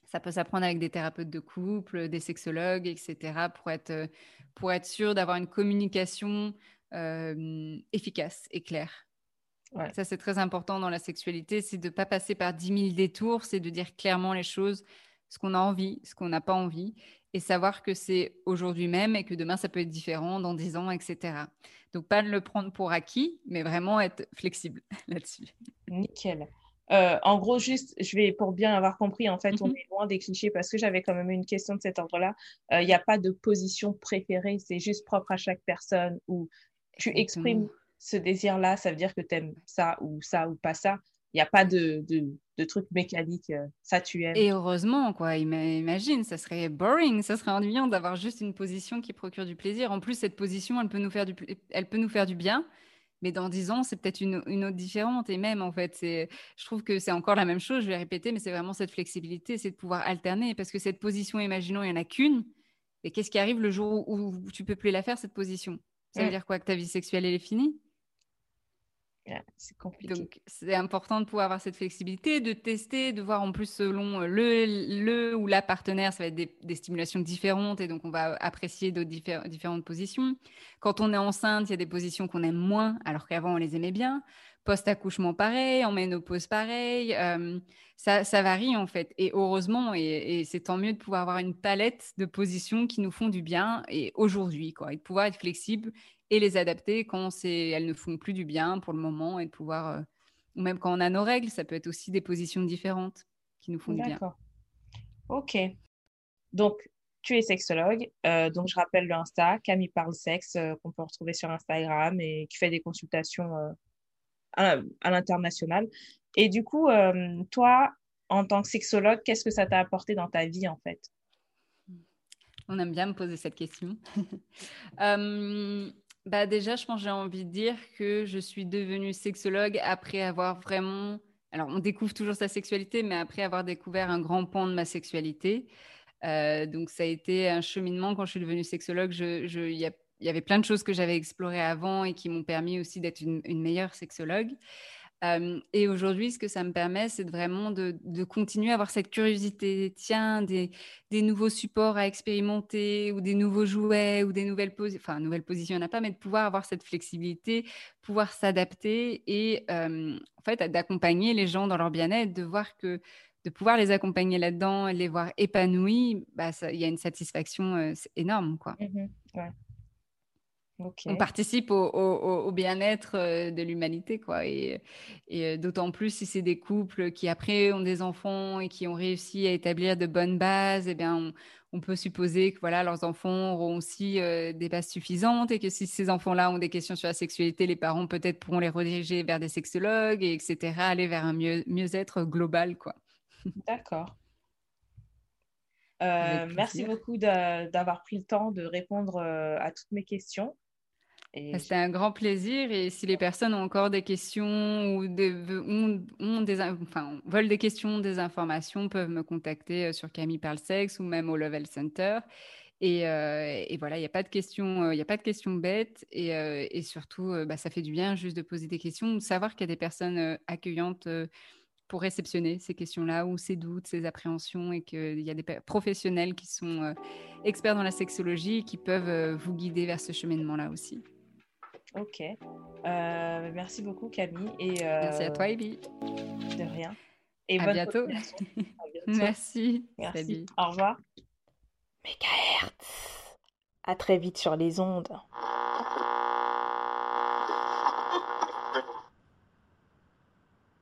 ça peut s'apprendre avec des thérapeutes de couple, des sexologues, etc. pour être pour être sûr d'avoir une communication efficace et claire. Ça, c'est très important dans la sexualité, c'est de ne pas passer par 10 000 détours, c'est de dire clairement les choses, ce qu'on a envie, ce qu'on n'a pas envie, et savoir que c'est aujourd'hui même et que demain, ça peut être différent dans 10 ans, etc. Donc, pas de le prendre pour acquis, mais vraiment être flexible là-dessus. Nickel. Euh, en gros, juste, je vais pour bien avoir compris, en fait, on mhm. est loin des clichés parce que j'avais quand même une question de cet ordre-là. Euh, il n'y a pas de position préférée, c'est juste propre à chaque personne où tu exprimes ce désir-là, ça veut dire que tu aimes ça ou ça ou pas ça. Il n'y a pas de, de, de truc mécanique, euh, ça tu aimes. Et heureusement, quoi. Imagine, ça serait boring, ça serait ennuyant d'avoir juste une position qui procure du plaisir. En plus, cette position, elle peut nous faire du, elle peut nous faire du bien, mais dans dix ans, c'est peut-être une, une, autre différente. Et même, en fait, je trouve que c'est encore la même chose, je vais répéter, mais c'est vraiment cette flexibilité, c'est de pouvoir alterner. Parce que cette position, imaginons, il n'y en a qu'une. Et qu'est-ce qui arrive le jour où, où tu peux plus la faire, cette position? Ça veut dire quoi? Que ta vie sexuelle, elle est finie? C'est compliqué. Donc, c'est important de pouvoir avoir cette flexibilité, de tester, de voir en plus selon euh, le, le ou la partenaire, ça va être des, stimulations différentes et donc on va apprécier d'autres différentes positions. Quand on est enceinte, il y a des positions qu'on aime moins alors qu'avant on les aimait bien. Post-accouchement, pareil, en ménopause, pareil. Euh, ça, ça, varie en fait. Et heureusement, et c'est tant mieux de pouvoir avoir une palette de positions qui nous font du bien et aujourd'hui, quoi, et de pouvoir être flexible et les adapter quand elles ne font plus du bien pour le moment et de pouvoir, euh, ou même quand on a nos règles, ça peut être aussi des positions différentes qui nous font du bien. D'accord. Ok. Donc, tu es sexologue, euh, donc je rappelle le Insta, Camille Parle Sexe, euh, qu'on peut retrouver sur Instagram et qui fait des consultations à, à l'international. Et du coup, toi, en tant que sexologue, qu'est-ce que ça t'a apporté dans ta vie en fait? On aime bien me poser cette question. Bah déjà, je pense que j'ai envie de dire que je suis devenue sexologue après avoir vraiment... Alors, on découvre toujours sa sexualité, mais après avoir découvert un grand pan de ma sexualité. Euh, donc, ça a été un cheminement. Quand je suis devenue sexologue, il y, avait plein de choses que j'avais explorées avant et qui m'ont permis aussi d'être une, meilleure sexologue et aujourd'hui, ce que ça me permet, c'est vraiment de, continuer à avoir cette curiosité. Tiens, des, nouveaux supports à expérimenter ou des nouveaux jouets ou des nouvelles positions. Enfin, nouvelles positions, il n'y en a pas, mais de pouvoir avoir cette flexibilité, pouvoir s'adapter et en fait, d'accompagner les gens dans leur bien-être, de voir que de pouvoir les accompagner là-dedans, les voir épanouis, bah, il y a une satisfaction énorme. quoi. Mmh on participe au, bien-être euh, de l'humanité, quoi. Et, euh, d'autant plus si c'est des couples qui après ont des enfants et qui ont réussi à établir de bonnes bases, eh bien, on, peut supposer que voilà, leurs enfants auront aussi euh, des bases suffisantes et que si ces enfants-là ont des questions sur la sexualité, les parents peut-être pourront les rediriger vers des sexologues, et etc., aller vers un mieux, mieux-être global, quoi. D'accord. merci beaucoup d'avoir pris le temps de répondre à toutes mes questions. Bah, c'était un grand plaisir. Et si les personnes ont encore des questions ou des, ont, des, enfin, veulent des questions, des informations, peuvent me contacter euh, sur Camille Sex ou même au Level Center. Et, euh, et voilà, il n'y a pas de questions, euh, il a pas de questions bêtes. Et, et surtout, bah, ça fait du bien juste de poser des questions, de savoir qu'il y a des personnes accueillantes pour réceptionner ces questions-là ou ces doutes, ces appréhensions, et qu'il y a des professionnels qui sont experts dans la sexologie et qui peuvent vous guider vers ce cheminement-là aussi. Ok. Euh, merci beaucoup, Camille. Et, merci à toi, Ebi. De rien. Et à, bientôt. merci. Merci. Au revoir. Mégahertz. À très vite sur les ondes.